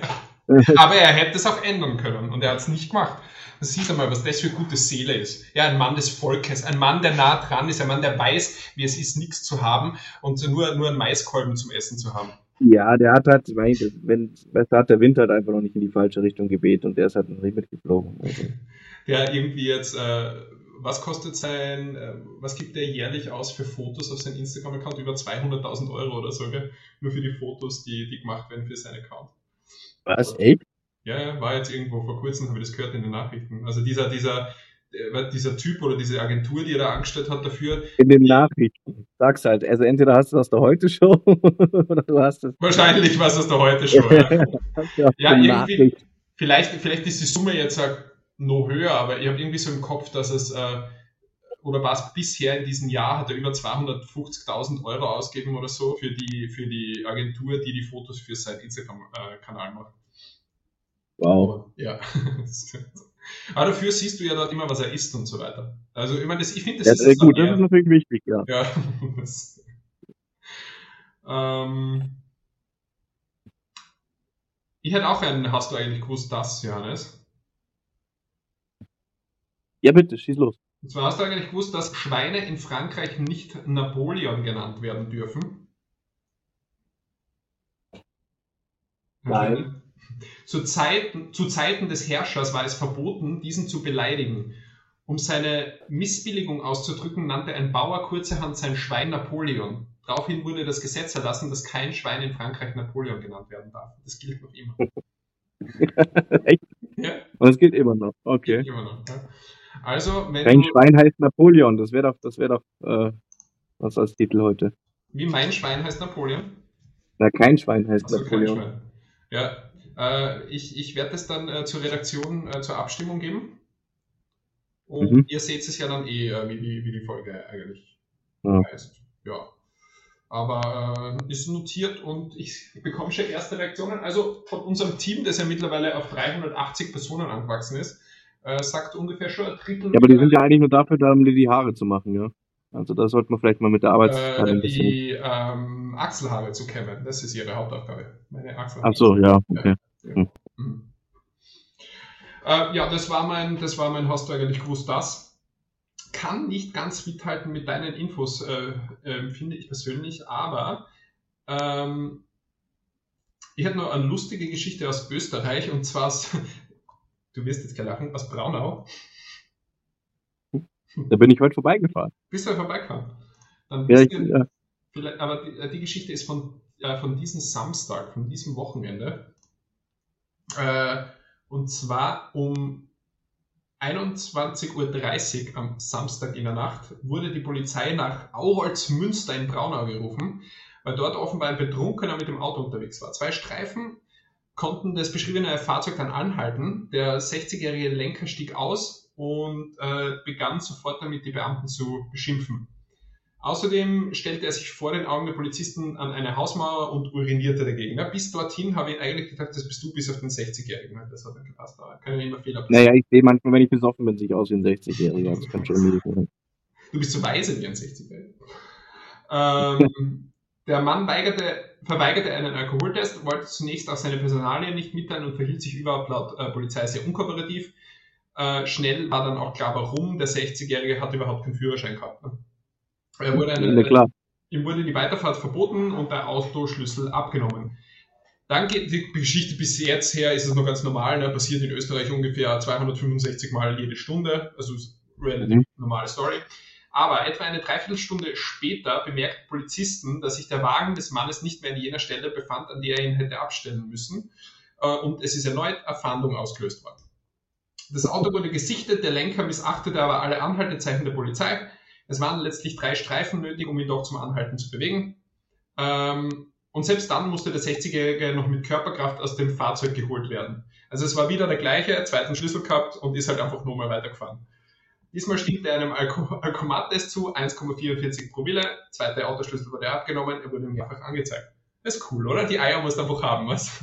Aber er hätte es auch ändern können und er hat es nicht gemacht. Das sieht einmal, was das für gute Seele ist. Ja, ein Mann des Volkes, ein Mann, der nah dran ist, ein Mann, der weiß, wie es ist, nichts zu haben und nur, nur einen Maiskolben zum Essen zu haben. Ja, der hat halt, wenn, da hat der Wind halt einfach noch nicht in die falsche Richtung geweht und der ist halt nicht mitgeflogen. Also. Der irgendwie jetzt, äh, was kostet sein, äh, was gibt der jährlich aus für Fotos auf seinem Instagram-Account? Über 200.000 Euro oder so, gell? Nur für die Fotos, die, die gemacht werden für seinen Account. Was, echt? Ja, ja, war jetzt irgendwo vor kurzem, habe ich das gehört in den Nachrichten. Also dieser, dieser, dieser Typ oder diese Agentur, die er da angestellt hat dafür. In den Nachrichten. Sag's halt. Also entweder hast du das aus der Heute-Show oder du hast es. Wahrscheinlich war es aus der Heute-Show. Ja, ja, irgendwie, vielleicht, vielleicht ist die Summe jetzt noch höher, aber ich habe irgendwie so im Kopf, dass es, äh, oder war es bisher in diesem Jahr, hat er über 250.000 Euro ausgegeben oder so für die, für die Agentur, die die Fotos für seinen Instagram-Kanal macht. Wow. Ja. Aber dafür siehst du ja dort immer, was er isst und so weiter. Also ich meine, das, ich finde, das Ja, ist äh, gut, das eher- ist natürlich wichtig, ja. ja. das, ähm, ich hätte auch einen, hast du eigentlich gewusst, das, Johannes? Ja, bitte, schieß los. Und zwar hast du eigentlich gewusst, dass Schweine in Frankreich nicht Napoleon genannt werden dürfen? Nein. Zu Zeiten, zu Zeiten des Herrschers war es verboten, diesen zu beleidigen. Um seine Missbilligung auszudrücken, nannte ein Bauer kurzerhand sein Schwein Napoleon. Daraufhin wurde das Gesetz erlassen, dass kein Schwein in Frankreich Napoleon genannt werden darf. Das gilt noch immer. Echt? Ja, Und es gilt immer noch. Okay. immer noch. Ja. Also, wenn Kein du, Schwein heißt Napoleon. Das wäre doch, das wäre doch, äh, was als Titel heute. wie mein Schwein heißt Napoleon, Na, kein Schwein heißt Also Napoleon. Schwein. Ja, äh, ich, ich werde es dann äh, zur Redaktion äh, zur Abstimmung geben. Und Mhm. ihr seht es ja dann eh, äh, wie, die, wie die Folge eigentlich Ja. heißt. Ja. Aber äh, ist notiert und ich bekomme schon erste Reaktionen. Also von unserem Team, das ja mittlerweile auf 380 Personen angewachsen ist, sagt ungefähr schon ein Drittel. Ja, aber die sind ja eigentlich nur dafür da, um dir die Haare zu machen, ja. Also da sollte man vielleicht mal mit der Arbeitszeit äh, die ähm, Achselhaare zu kämmen. Das ist ihre Hauptaufgabe. Meine Achselhaare. Ach so, ja, okay. Mhm. Äh, ja, das war mein, das war mein, hast du eigentlich gewusst, das. Kann nicht ganz mithalten mit deinen Infos, äh, äh, finde ich persönlich, aber ähm, ich hätte noch eine lustige Geschichte aus Österreich und zwar, aus, du wirst jetzt gleich lachen, aus Braunau. Da bin ich heute vorbeigefahren. Bist du vorbeigefahren? Dann Ja, ich, ja. Vielleicht, aber die, äh, die Geschichte ist von, äh, von diesem Samstag, von diesem Wochenende. Äh, und zwar um 21.30 Uhr am Samstag in der Nacht wurde die Polizei nach Auholzmünster in Braunau gerufen, weil dort offenbar ein Betrunkener mit dem Auto unterwegs war. Zwei Streifen konnten das beschriebene Fahrzeug dann anhalten. Der 60-jährige Lenker stieg aus und äh, begann sofort damit, die Beamten zu beschimpfen. Außerdem stellte er sich vor den Augen der Polizisten an eine Hausmauer und urinierte dagegen. Ja, bis dorthin habe ich eigentlich gedacht, das bist du bis auf den 60-Jährigen. Ja, Das hat dann gepasst, aber können ja immer Fehler passieren. Naja, ich sehe manchmal, wenn ich besoffen bin, sich aus wie ein 60-Jähriger. Das kann schon sein. Du bist so weise wie ein 60-Jähriger. Ähm, der Mann weigerte, verweigerte einen Alkoholtest, wollte zunächst auch seine Personalien nicht mitteilen und verhielt sich überhaupt laut äh, Polizei sehr unkooperativ. Äh, schnell war dann auch klar, warum. Der 60-Jährige hat überhaupt keinen Führerschein gehabt. Ne? Er wurde eine, klar. Ihm wurde die Weiterfahrt verboten und der Autoschlüssel abgenommen. Dann geht die Geschichte bis jetzt her, ist es noch ganz normal, ne? passiert in Österreich ungefähr 265 Mal jede Stunde, also ist relativ Mhm. normale Story. Aber etwa eine Dreiviertelstunde später bemerkten Polizisten, dass sich der Wagen des Mannes nicht mehr an jener Stelle befand, an der er ihn hätte abstellen müssen. Äh, und es ist erneut Erfahndung ausgelöst worden. Das Auto wurde gesichtet, der Lenker missachtete aber alle Anhaltezeichen der Polizei. Es waren letztlich drei Streifen nötig, um ihn doch zum Anhalten zu bewegen. Ähm, und selbst dann musste der 60-Jährige noch mit Körperkraft aus dem Fahrzeug geholt werden. Also es war wieder der gleiche, zweiten Schlüssel gehabt und ist halt einfach nur mal weitergefahren. Diesmal stimmte er einem Alkomat-Test zu, 1,44 Promille, zweiter Autoschlüssel wurde abgenommen, er wurde mehrfach angezeigt. Das ist cool, oder? Die Eier muss einfach haben, was?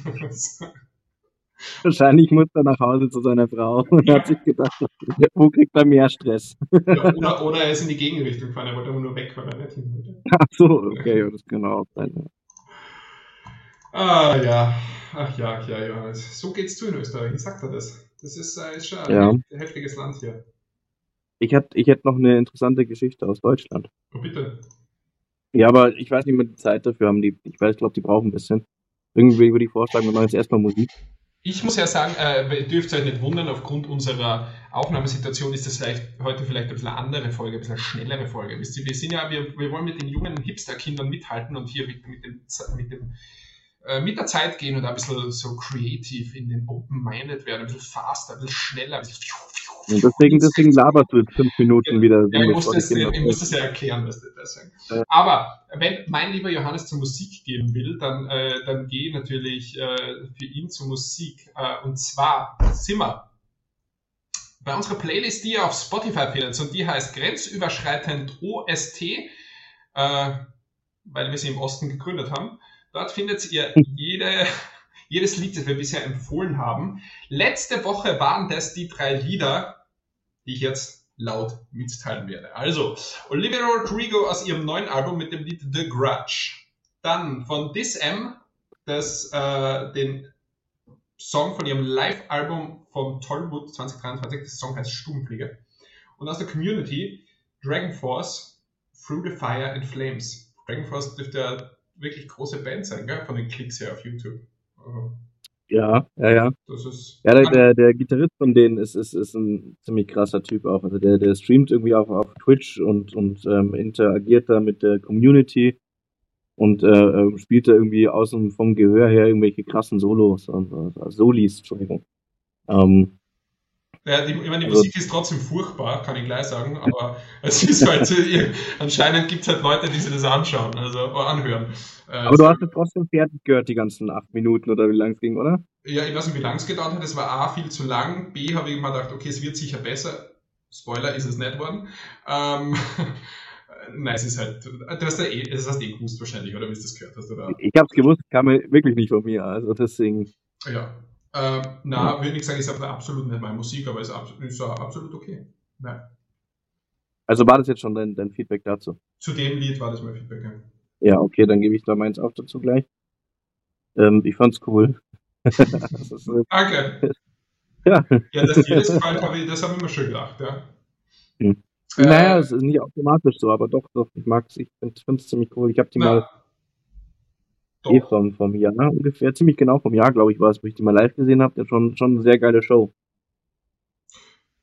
Wahrscheinlich muss er nach Hause zu seiner Frau und ja. hat sich gedacht, wo kriegt er mehr Stress? Ja, oder, oder, er ist in die Gegenrichtung gefahren, er wollte aber nur weg, weil er nicht hin wollte. Ach so, okay, das kann auch sein. Ah ja, ach ja, ja, ja. So geht's zu in Österreich, ich sag dir das. Das ist, äh, ist schon ja. ein heftiges Land hier. Ich hätte ich hätt noch eine interessante Geschichte aus Deutschland. Oh, bitte. Ja, aber ich weiß nicht mehr die Zeit dafür haben. Die, ich weiß, glaube, die brauchen ein bisschen. Irgendwie würde ich vorschlagen, wir machen jetzt erstmal Musik. Ich muss ja sagen, äh, ihr dürft euch nicht wundern, aufgrund unserer Aufnahmesituation ist das vielleicht heute vielleicht ein bisschen eine andere Folge, ein bisschen eine schnellere Folge. Wisst ihr, wir sind ja, wir, wir wollen mit den jungen Hipster-Kindern mithalten und hier mit, mit dem, mit dem äh, mit der Zeit gehen und ein bisschen so creative in den Open-Minded werden, ein bisschen faster, ein bisschen schneller, ein bisschen und deswegen, deswegen laberst du jetzt fünf Minuten ja, wieder. Ja, ich, muss das, ich muss das ja erklären, was das deswegen. Ja. Aber wenn mein lieber Johannes zur Musik gehen will, dann, äh, dann geh natürlich äh, für ihn zur Musik. Äh, und zwar sind wir bei unserer Playlist, die ihr auf Spotify findet, und die heißt Grenzüberschreitend OST, äh, weil wir sie im Osten gegründet haben. Dort findet ihr jede, jedes Lied, das wir bisher empfohlen haben. Letzte Woche waren das die drei Lieder, die ich jetzt laut mitteilen werde. Also, Olivia Rodrigo aus ihrem neuen Album mit dem Lied The Grudge. Dann von This M, das, äh, den Song von ihrem Live-Album von Tollwood 2023, das Song heißt Stubenfliege. Und aus der Community Dragon Force, Through the Fire and Flames. Dragon Force dürfte wirklich große Band sein, gell? von den Klicks her auf YouTube. Also, ja, ja, ja. Das ist ja, der, der, der Gitarrist von denen ist, ist, ist ein ziemlich krasser Typ auch. Also der, der streamt irgendwie auf, auf Twitch und, und ähm, interagiert da mit der Community und äh, ähm, spielt da irgendwie außen vom Gehör her irgendwelche krassen Solos und Solis, Entschuldigung. Ähm, ja, die, ich meine, die also, Musik ist trotzdem furchtbar, kann ich gleich sagen, aber es ist halt, so, anscheinend gibt es halt Leute, die sich das anschauen, also anhören. Äh, aber du hast es trotzdem fertig gehört, die ganzen acht Minuten oder wie lang es ging, oder? Ja, ich weiß nicht, wie lang es gedauert hat. Es war A, viel zu lang. B, habe ich immer gedacht, okay, es wird sicher besser. Spoiler ist es nicht worden. Ähm, Nein, es ist halt, du hast ja eh, das hast eh gewusst wahrscheinlich, oder wie du das gehört hast, oder? Ich habe es gewusst, kam wirklich nicht von mir, also deswegen. Ja, ähm, na, ja. würde ich sagen, ist aber absolut nicht meine Musik, aber ist, absolut, ist absolut okay. Nein. Also war das jetzt schon dein, dein Feedback dazu? Zu dem Lied war das mein Feedback, ja. Ja, okay, dann gebe ich da meins auch dazu gleich. Ähm, ich fand's cool. Danke. Ja. Ja, dass dir das gefallen habe, das habe ich mir schon gedacht, ja. Hm. Äh, naja, es ist nicht automatisch so, aber doch, doch, ich mag's, ich finde es ziemlich cool. Ich habe die na, mal eh vom, vom Jahr, ungefähr, ziemlich genau vom Jahr, glaube ich, war es, wo ich die mal live gesehen habe. Schon, schon eine sehr geile Show.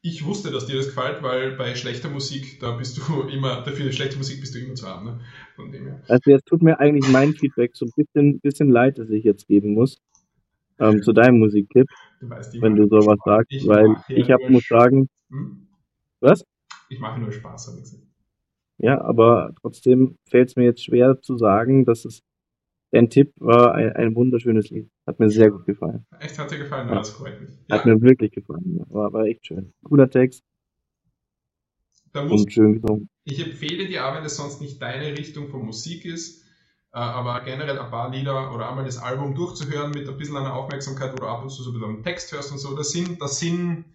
Ich wusste, dass dir das gefällt, weil bei schlechter Musik, da bist du immer, dafür schlechte Musik bist du immer zu haben, ne? Von dem her. Also jetzt tut mir eigentlich mein Feedback so ein bisschen, bisschen leid, dass ich jetzt geben muss. Ähm, zu deinem Musiktipp. Du weißt, wenn du sowas sagst, ich weil ich hab, muss sagen, hm? was? Ich mache nur Spaß, habe ich gesagt. Ja, aber trotzdem fällt es mir jetzt schwer zu sagen, dass es Dein Tipp war ein, ein, wunderschönes Lied. Hat mir sehr gut gefallen. Echt, hat dir gefallen? Ja. Das mich. Ja. Hat mir wirklich gefallen. War, war echt schön. Cooler Text. und schön gesungen. Ich empfehle dir auch, wenn es sonst nicht deine Richtung von Musik ist, äh, aber generell ein paar Lieder oder einmal das Album durchzuhören mit ein bisschen einer Aufmerksamkeit, wo du ab und zu so ein bisschen einen Text hörst und so, da sind, da sind,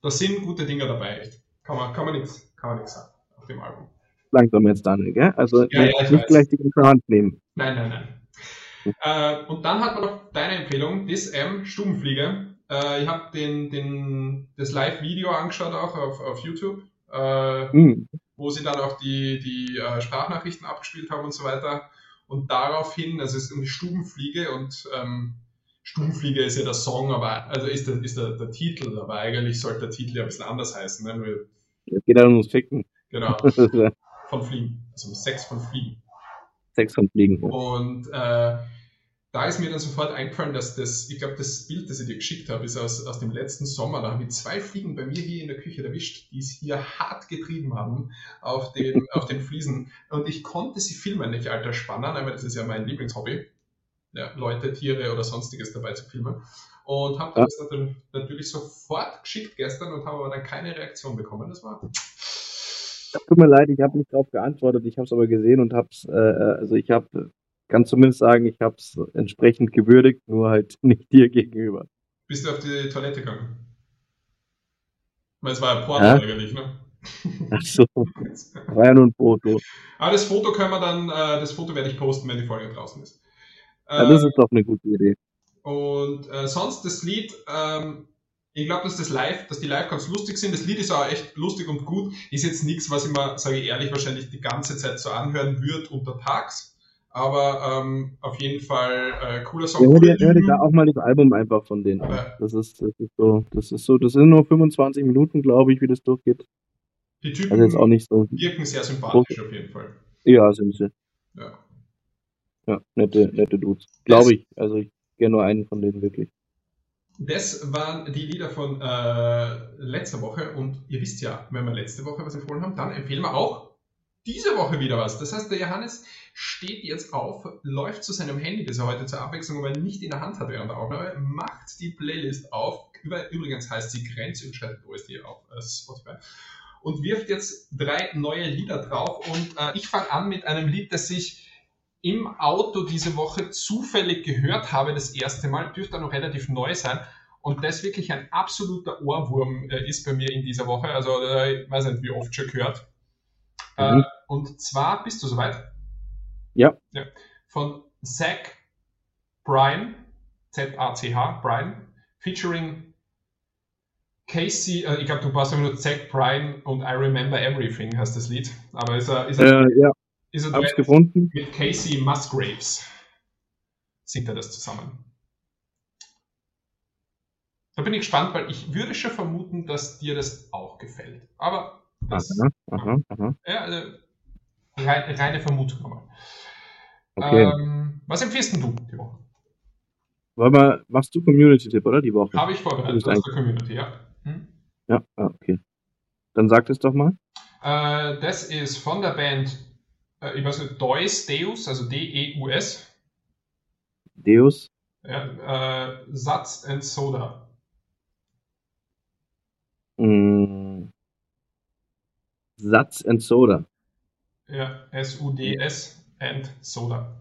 da sind gute Dinge dabei, echt. Kann man, kann man nichts, kann man nichts sagen auf dem Album langsam jetzt, Daniel, gell? Also ja, ja, nicht gleich die ganze Hand nehmen. Nein, nein, nein. Äh, und dann hat man noch deine Empfehlung, This M, Stubenfliege. Äh, ich habe den, den, das Live-Video angeschaut auch auf, auf YouTube, äh, mhm. wo sie dann auch die, die äh, Sprachnachrichten abgespielt haben und so weiter. Und daraufhin, also es ist um die Stubenfliege und ähm, Stubenfliege ist ja der Song, aber also ist der, ist der, der Titel, aber eigentlich sollte der Titel ja ein bisschen anders heißen. Ne? Es geht ja ums Ficken. Genau. von Fliegen. Also Sex von Fliegen. Sex von Fliegen. Ja. Und äh, da ist mir dann sofort eingefallen, dass das, ich glaube, das Bild, das ich dir geschickt habe, ist aus, aus dem letzten Sommer. Da habe ich zwei Fliegen bei mir hier in der Küche erwischt, die es hier hart getrieben haben auf den, auf den Fliesen. Und ich konnte sie filmen, nicht alter Spanner, aber das ist ja mein Lieblingshobby. Ja, Leute, Tiere oder sonstiges dabei zu filmen. Und habe das natürlich, natürlich sofort geschickt gestern und habe aber dann keine Reaktion bekommen. Das war Tut mir leid, ich habe nicht darauf geantwortet. Ich habe es aber gesehen und habe es, äh, äh, also ich habe, kann zumindest sagen, ich habe es entsprechend gewürdigt, nur halt nicht dir gegenüber. Bist du auf die Toilette gegangen? Weil es war ja Porno Ja. eigentlich, ne? Achso, war ja nur ein Foto. Aber das Foto können wir dann, äh, das Foto werde ich posten, wenn die Folge draußen ist. Ja, das Äh, ist doch eine gute Idee. und äh, sonst das Lied, ähm, ich glaube, dass das Live, dass die Live ganz lustig sind. Das Lied ist auch echt lustig und gut. Ist jetzt nichts, was ich mir, sage ich ehrlich, wahrscheinlich die ganze Zeit so anhören würde untertags. Aber ähm, auf jeden Fall äh, cooler Song. Ja, hör, dir, hör dir da auch mal das Album einfach von denen an. Das ist, das ist so, das ist so, das sind nur 25 Minuten, glaube ich, wie das durchgeht. Die Typen Also jetzt auch nicht so, wirken sehr sympathisch auf jeden Fall. ja, sind sie. Ja. Ja, nette, nette Dudes. Glaube ich. Also ich kenne nur einen von denen wirklich. Das waren die Lieder von äh, letzter Woche und ihr wisst ja, wenn wir letzte Woche was empfohlen haben, dann empfehlen wir auch diese Woche wieder was. Das heißt, der Johannes steht jetzt auf, läuft zu seinem Handy, das er heute zur Abwechslung aber nicht in der Hand hat während der Aufnahme, macht die Playlist auf. Übrigens heißt sie Grenzüberschreitend OSD auf äh, Spotify und wirft jetzt drei neue Lieder drauf. Und äh, ich fange an mit einem Lied, das ich im Auto diese Woche zufällig gehört habe, das erste Mal, dürfte noch relativ neu sein. Und das wirklich ein absoluter Ohrwurm äh, ist bei mir in dieser Woche. Also äh, ich weiß nicht, wie oft schon gehört. Äh, Mhm. und zwar, bist du soweit? Ja. ja. Von Zach Bryan, Z-A-C-H, Bryan, featuring Casey, äh, ich glaube, du passt immer nur Zach Bryan und I Remember Everything heißt das Lied. Aber ist ist er, Äh, ja, ist er hab's gefunden. mit Casey Musgraves singt er das zusammen. Da bin ich gespannt, weil ich würde schon vermuten, dass dir das auch gefällt. Aber das Aha, aha, aha. ja, äh, rein, reine Vermutung nochmal. Okay. Ähm, was empfiehlst denn du die Woche? Mal, machst du Community-Tipp, oder? Die Woche? Habe ich vorbereitet Das ist der Community, ja. Hm? Ja, ah, okay. Dann sag es doch mal. Äh, das ist von der Band, äh, ich weiß nicht, Deus, Deus, also D-E-U-S, Deus. ja, äh, Satz and Soda. Mh, Satz and Soda. Ja, S-U-D-S and Soda.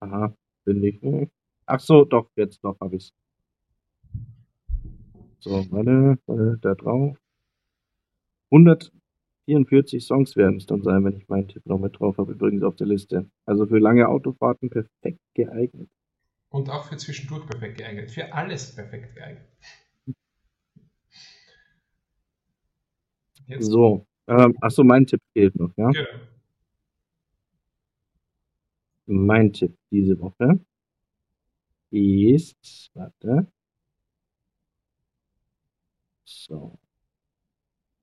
Aha, finde ich. Ach so, doch, jetzt doch, hab ich's. So, warte, warte, da drauf. 144 Songs werden es dann sein, wenn ich meinen Tipp noch mit drauf habe, übrigens auf der Liste. Also für lange Autofahrten perfekt geeignet. Und auch für zwischendurch perfekt geeignet. Für alles perfekt geeignet. Jetzt, So, ähm, ach so, mein Tipp fehlt noch, ja? Genau. Mein Tipp diese Woche ist, warte. So.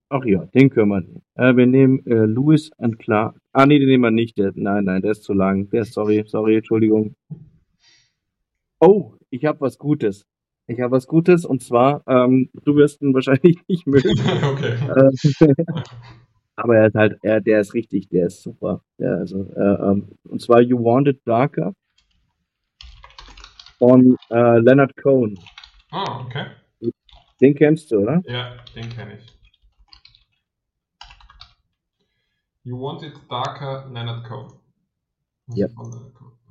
Ach ja, den können wir nehmen. Äh, wir nehmen äh, Louis and Clark. Ah, nee, den nehmen wir nicht. Der, nein, nein, der ist zu lang. Der ist, sorry, sorry, Entschuldigung. Oh, ich habe was Gutes. Ich habe was Gutes und zwar, ähm, du wirst ihn wahrscheinlich nicht mögen. okay. Äh, Aber er ist halt, er, der ist richtig, der ist super. Ja, also, äh, ähm, und zwar You Want It Darker von äh, Leonard Cohen. Ah, okay. Den kennst du, oder? Ja, den kenne ich. You Want It Darker, Leonard Cohen. Ja.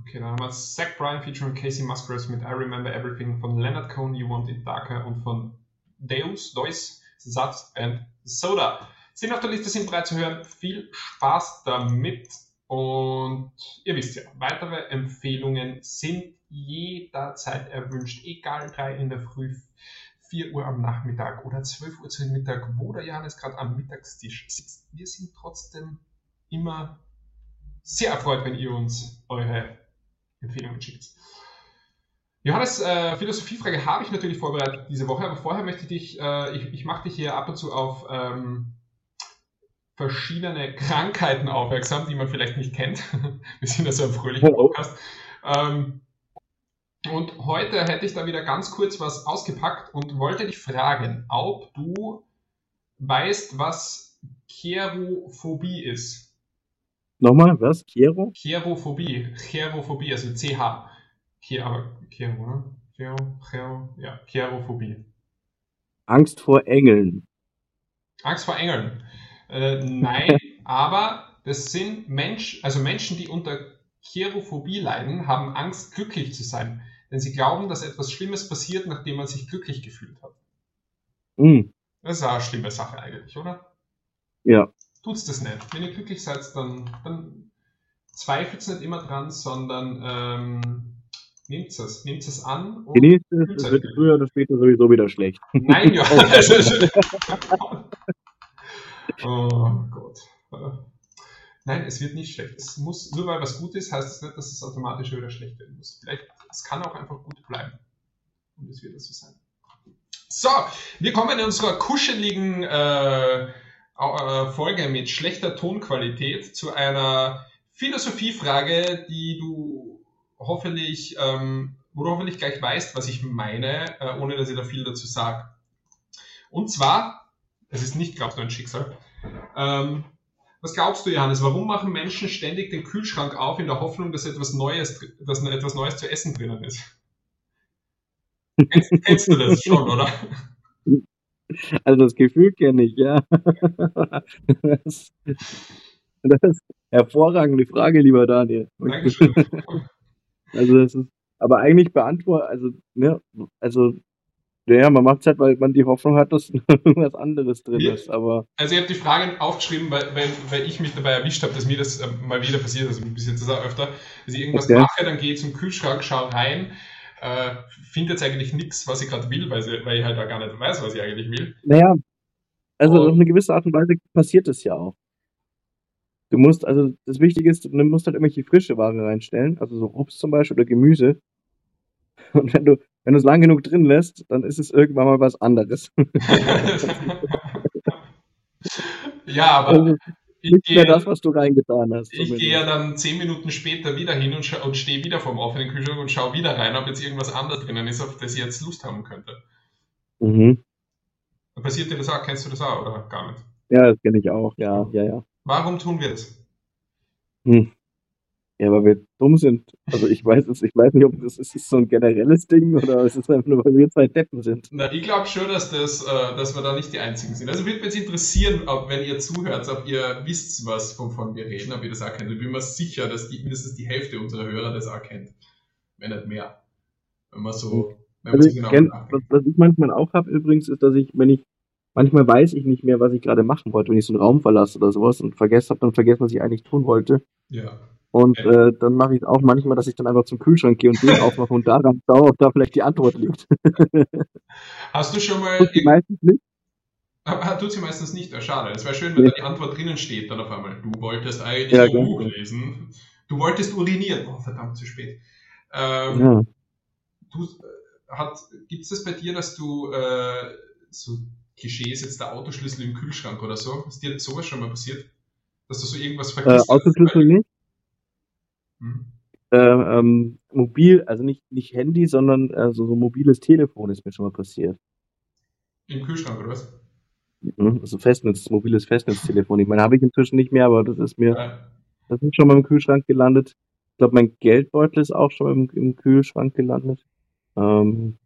Okay, dann haben wir Zach Bryan featuring Casey Musgraves mit I Remember Everything von Leonard Cohen, You Want It Darker und von Deus, Deus, Satz and Soda. Sind auf der Liste, sind bereit zu hören. Viel Spaß damit. Und ihr wisst ja, weitere Empfehlungen sind jederzeit erwünscht, egal drei in der Früh, 4 Uhr am Nachmittag oder 12 Uhr zu Mittag, wo der Johannes gerade am Mittagstisch sitzt. Wir sind trotzdem immer sehr erfreut, wenn ihr uns eure Empfehlungen schickt. Johannes, äh, Philosophiefrage habe ich natürlich vorbereitet diese Woche, aber vorher möchte ich dich, äh, ich, ich mache dich hier ab und zu auf ähm, verschiedene Krankheiten aufmerksam, die man vielleicht nicht kennt. Wir sind ja so ein fröhlicher Podcast. Ähm, und heute hätte ich da wieder ganz kurz was ausgepackt und wollte dich fragen, ob du weißt, was Cherophobie ist. Nochmal, was? Chero? Cherophobie. Cherophobie, also CH. Chero, Chero, ne? Chero, Chero, ja, Cherophobie. Angst vor Engeln. Angst vor Engeln. Äh, nein, aber das sind Menschen, also Menschen, die unter Cherophobie leiden, haben Angst, glücklich zu sein. Denn sie glauben, dass etwas Schlimmes passiert, nachdem man sich glücklich gefühlt hat. Mm. Das ist eine schlimme Sache eigentlich, oder? Ja. Tut's das nicht. Wenn ihr glücklich seid, dann, dann zweifelt nicht immer dran, sondern ähm, nehmt es. Nehmt es an. Und Genießt es, es wird früher oder später sowieso wieder schlecht. Nein, ja. oh Gott. Nein, es wird nicht schlecht. Es muss, nur weil was gut ist, heißt es das nicht, dass es automatisch wieder schlecht werden muss. Vielleicht, es kann auch einfach gut bleiben. Und es wird das so sein. So, wir kommen in unserer kuscheligen äh, Folge mit schlechter Tonqualität zu einer Philosophiefrage, die du hoffentlich, ähm, wo du hoffentlich gleich weißt, was ich meine, äh, ohne dass ich da viel dazu sage. Und zwar, es ist nicht, glaubst du, ein Schicksal. Ähm, was glaubst du, Johannes, warum machen Menschen ständig den Kühlschrank auf in der Hoffnung, dass etwas Neues, dass etwas Neues zu essen drinnen ist? Kennst, kennst du das schon, oder? Also das Gefühl kenne ich, ja. Das, das ist hervorragende Frage, lieber Daniel. Dankeschön. Also das ist, aber eigentlich beantwortet, also, ne, also ja, man macht es halt, weil man die Hoffnung hat, dass irgendwas anderes drin ja. ist. Aber also ich habe die Fragen aufgeschrieben, weil, weil, weil ich mich dabei erwischt habe, dass mir das äh, mal wieder passiert, also bis jetzt ist auch öfter, dass ich irgendwas okay. mache, dann gehe ich zum Kühlschrank, schaue rein, äh, finde jetzt eigentlich nichts, was ich gerade will, weil, sie, weil ich halt auch gar nicht weiß, was ich eigentlich will. Naja, also und, auf eine gewisse Art und Weise passiert das ja auch. Du musst, also das Wichtige ist, du musst halt irgendwelche frische Ware reinstellen, also so Obst zum Beispiel oder Gemüse. Und wenn du, wenn du es lang genug drin lässt, dann ist es irgendwann mal was anderes. ja, aber also, nicht mehr das, was du reingetan hast. Ich gehe ja dann zehn Minuten später wieder hin und, und stehe wieder vorm offenen Kühlschrank und schaue wieder rein, ob jetzt irgendwas anderes drinnen ist, auf das ich jetzt Lust haben könnte. Mhm. Passiert dir das auch? Kennst du das auch oder gar nicht? Ja, das kenne ich auch, ja, ja, ja. Warum tun wir das? Hm. Ja, weil wir dumm sind. Also ich weiß es, ich weiß nicht, ob das ist, ist so ein generelles Ding oder es ist einfach nur, weil wir zwei Deppen sind. Na, ich glaube schon, dass das, äh, dass wir da nicht die einzigen sind. Also würde mich jetzt interessieren, ob, wenn ihr zuhört, ob ihr wisst, was wovon wir reden, ob ihr das auch kennt. Ich bin mir sicher, dass die, mindestens die Hälfte unserer Hörer das auch kennt. Wenn nicht mehr. Wenn man so, wenn man also genau kenn, was, was ich manchmal auch habe übrigens, ist, dass ich, wenn ich manchmal weiß ich nicht mehr, was ich gerade machen wollte, wenn ich so einen Raum verlasse oder sowas und vergesse habe, dann vergessen, was ich eigentlich tun wollte. Ja. Und äh, dann mache ich es auch manchmal, dass ich dann einfach zum Kühlschrank gehe und den aufmache und daran schaue, ob da vielleicht die Antwort liegt. Hast du schon mal. Tut sie meistens nicht. Tut sie meistens nicht, ja, schade. Es wäre schön, wenn ja. da die Antwort drinnen steht, dann auf einmal. Du wolltest eigentlich ja, ein Buch genau. lesen. Du wolltest urinieren. Oh, verdammt, zu spät. Ähm, ja. Gibt es das bei dir, dass du äh, so Klischee ist jetzt der Autoschlüssel im Kühlschrank oder so? Ist dir sowas schon mal passiert? Dass du so irgendwas vergisst? Äh, Autoschlüssel nicht. Mhm. Äh, ähm, mobil, also nicht, nicht Handy, sondern äh, so, so mobiles Telefon ist mir schon mal passiert. Im Kühlschrank oder was? Mhm, also Festnetz, mobiles Festnetztelefon. Ich meine, habe ich inzwischen nicht mehr, aber das ist mir, ja. das ist schon mal im Kühlschrank gelandet. Ich glaube, mein Geldbeutel ist auch schon im, im Kühlschrank gelandet. Ähm,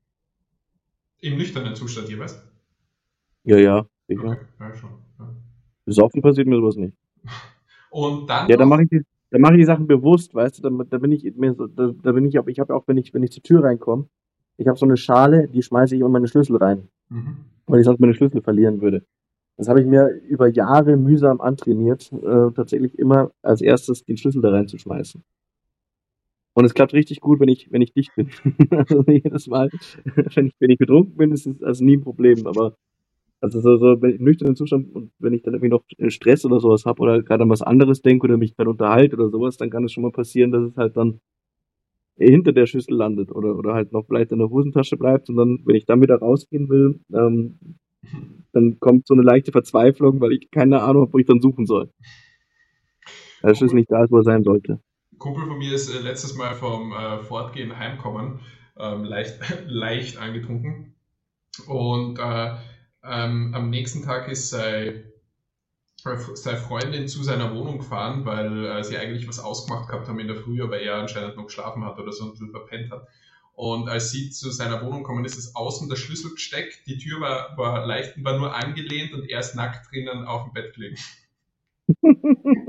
Im nüchternen Zustand jeweils? Ja, ja, sicher. Okay, ja, schon. Ja. Besoffen passiert mir sowas nicht. Und dann. Ja, dann mache ich die, dann mache ich die Sachen bewusst, weißt du, da, da bin ich mir so, da, da bin ich auch, ich habe auch, wenn ich, wenn ich zur Tür reinkomme, ich habe so eine Schale, die schmeiße ich um meine Schlüssel rein. Mhm. Weil ich sonst meine Schlüssel verlieren würde. Das habe ich mir über Jahre mühsam antrainiert, äh, tatsächlich immer als erstes den Schlüssel da reinzuschmeißen. Und es klappt richtig gut, wenn ich, wenn ich dicht bin. also jedes Mal, wenn ich, wenn ich betrunken bin, ist es also nie ein Problem. Aber also so, so wenn ich im nüchternen Zustand und wenn ich dann irgendwie noch Stress oder sowas habe oder gerade an was anderes denke oder mich gerade unterhalte oder sowas, dann kann es schon mal passieren, dass es halt dann hinter der Schüssel landet oder, oder halt noch vielleicht in der Hosentasche bleibt und dann, wenn ich dann wieder rausgehen will, ähm, dann kommt so eine leichte Verzweiflung, weil ich keine Ahnung habe, wo ich dann suchen soll. Der Schlüssel nicht da ist, wo er sein sollte. Kumpel von mir ist äh, letztes Mal vom äh, Fortgehen heimkommen, ähm, leicht, leicht angetrunken. Und äh, ähm, am nächsten Tag ist sei, seine Freundin zu seiner Wohnung gefahren, weil äh, sie eigentlich was ausgemacht gehabt haben in der Früh, aber er anscheinend noch geschlafen hat oder so und verpennt hat. Und als sie zu seiner Wohnung kommen, ist es außen der Schlüssel gesteckt, die Tür war, war leicht, war nur angelehnt und er ist nackt drinnen auf dem Bett gelegen.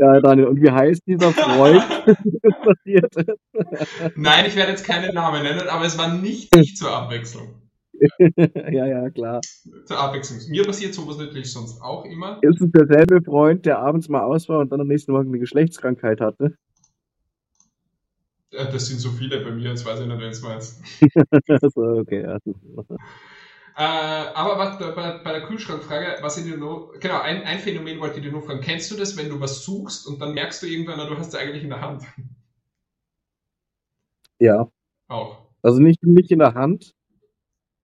Ja, Daniel, und wie heißt dieser Freund, das passiert ist? Nein, ich werde jetzt keinen Namen nennen, aber es war nicht ich zur Abwechslung. ja, ja, klar. Zur Abwechslung. Mir passiert sowas natürlich sonst auch immer. Ist es derselbe Freund, der abends mal aus war und dann am nächsten Morgen eine Geschlechtskrankheit hatte? Das sind so viele bei mir, jetzt weiß ich nicht, wen es meinst. so, okay, ja. Äh, aber was, bei, bei der Kühlschrankfrage, was ich dir noch, genau, ein, ein Phänomen wollte ich dir nur fragen. Kennst du das, wenn du was suchst und dann merkst du irgendwann, du hast es eigentlich in der Hand? Ja. Auch. Also nicht, nicht in der Hand.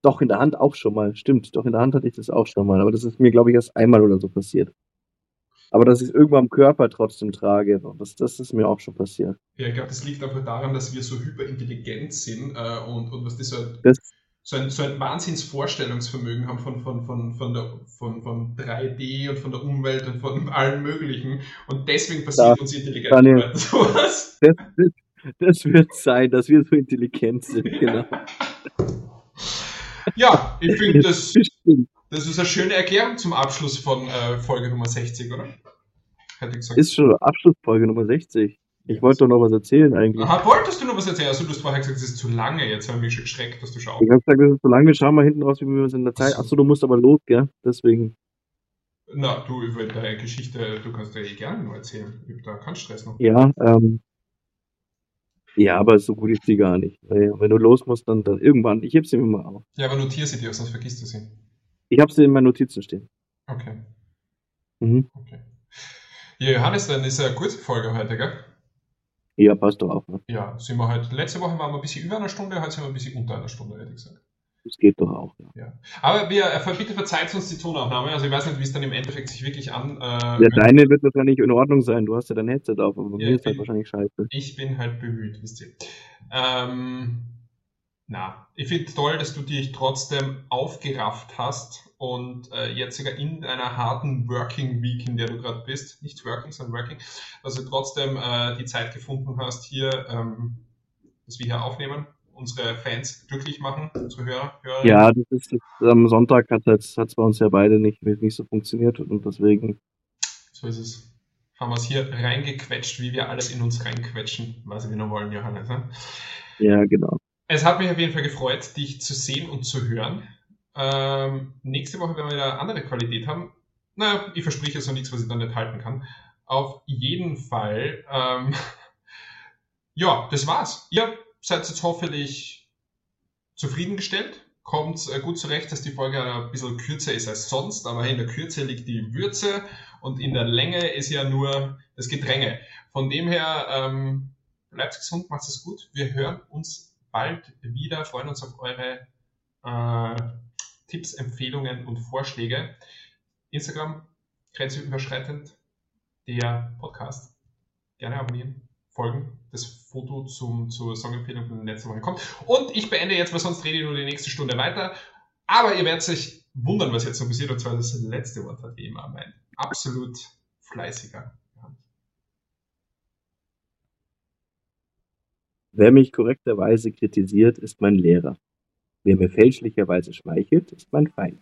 Doch, in der Hand auch schon mal. Stimmt, doch in der Hand hatte ich das auch schon mal. Aber das ist mir, glaube ich, erst einmal oder so passiert. Aber dass ich es irgendwo am Körper trotzdem trage, das, das ist mir auch schon passiert. Ja, ich glaube, das liegt einfach daran, dass wir so hyperintelligent sind äh, und, und was das so, Das, so ein, so ein Wahnsinnsvorstellungsvermögen haben von, von, von, von, der, von, von 3D und von der Umwelt und von allem Möglichen. Und deswegen passiert Da- uns intelligent Daniel. sowas. das, das, das wird sein, dass wir so intelligent sind, genau. Ja, ich finde, das, das ist eine schöne Erklärung zum Abschluss von äh, Folge Nummer 60, oder? Hätte ich gesagt. Ist schon Abschlussfolge Nummer 60. Ich wollte doch noch was erzählen eigentlich. Aha, wolltest du noch was erzählen? Also, du hast vorher gesagt, es ist zu lange. Jetzt habe ich mich schon geschreckt, dass du schaust. Ich habe gesagt, das ist so lange, schau mal hinten raus, wie wir sind in der Zeit. Achso, du musst aber los, gell? Deswegen. Na, du, über deine Geschichte, du kannst ja eh gerne nur erzählen. Ich hab da keinen Stress noch. Ja, ähm. Ja, aber so gut ist sie gar nicht. Wenn du los musst, dann, dann irgendwann. Ich heb sie mir mal auf. Ja, aber notier sie dir, sonst vergisst du sie. Ich habe sie in meinen Notizen stehen. Okay, Mhm. okay. Ja, Johannes, dann ist eine kurze Folge heute, gell? Ja, passt doch auch. Ne? Ja, sind wir halt, letzte Woche waren wir ein bisschen über einer Stunde, heute sind wir ein bisschen unter einer Stunde, hätte ich gesagt. Das geht doch auch. Ja. Ja. Aber wir, äh, bitte verzeiht uns die Tonaufnahme, also ich weiß nicht, wie es dann im Endeffekt sich wirklich an... Äh, ja, deine wird wahrscheinlich in Ordnung sein. Du hast ja dein Headset auf, aber bei Ja, mir ist halt ich- wahrscheinlich scheiße. Ich bin halt bemüht, wisst ihr. Ähm, na, ich finde toll, dass du dich trotzdem aufgerafft hast und äh, jetzt sogar in einer harten Working Week, in der du gerade bist, nicht Working, sondern Working, dass du trotzdem äh, die Zeit gefunden hast, hier, ähm, dass wir hier aufnehmen, unsere Fans glücklich machen, unsere Hörer, Hörerinnen. Ja, das ist das, am Sonntag hat es bei uns ja beide nicht, nicht so funktioniert und deswegen. So ist es. Haben wir es hier reingequetscht, wie wir alles in uns reinquetschen, was wir noch wollen, Johannes. Ne? Ja, genau. Es hat mich auf jeden Fall gefreut, dich zu sehen und zu hören. Ähm, nächste Woche werden wir wieder andere Qualität haben. Naja, ich verspreche jetzt noch nichts, was ich dann nicht halten kann. Auf jeden Fall, ähm, ja, das war's. Ihr seid jetzt hoffentlich zufriedengestellt. Kommt äh, gut zurecht, dass die Folge ein bisschen kürzer ist als sonst, aber in der Kürze liegt die Würze und in der Länge ist ja nur das Gedränge. Von dem her, ähm, bleibt gesund, macht es gut. Wir hören uns bald wieder, freuen uns auf eure äh, Tipps, Empfehlungen und Vorschläge. Instagram, grenzüberschreitend, der Podcast. Gerne abonnieren, folgen. Das Foto zum, zur Songempfehlung von letzter Woche kommt. Und ich beende jetzt, weil sonst rede ich nur die nächste Stunde weiter. Aber ihr werdet euch wundern, was jetzt noch passiert. Und zwar das letzte Wort hat wie immer mein absolut fleißiger. Wer mich korrekterweise kritisiert, ist mein Lehrer. Wer mir fälschlicherweise schmeichelt, ist mein Feind.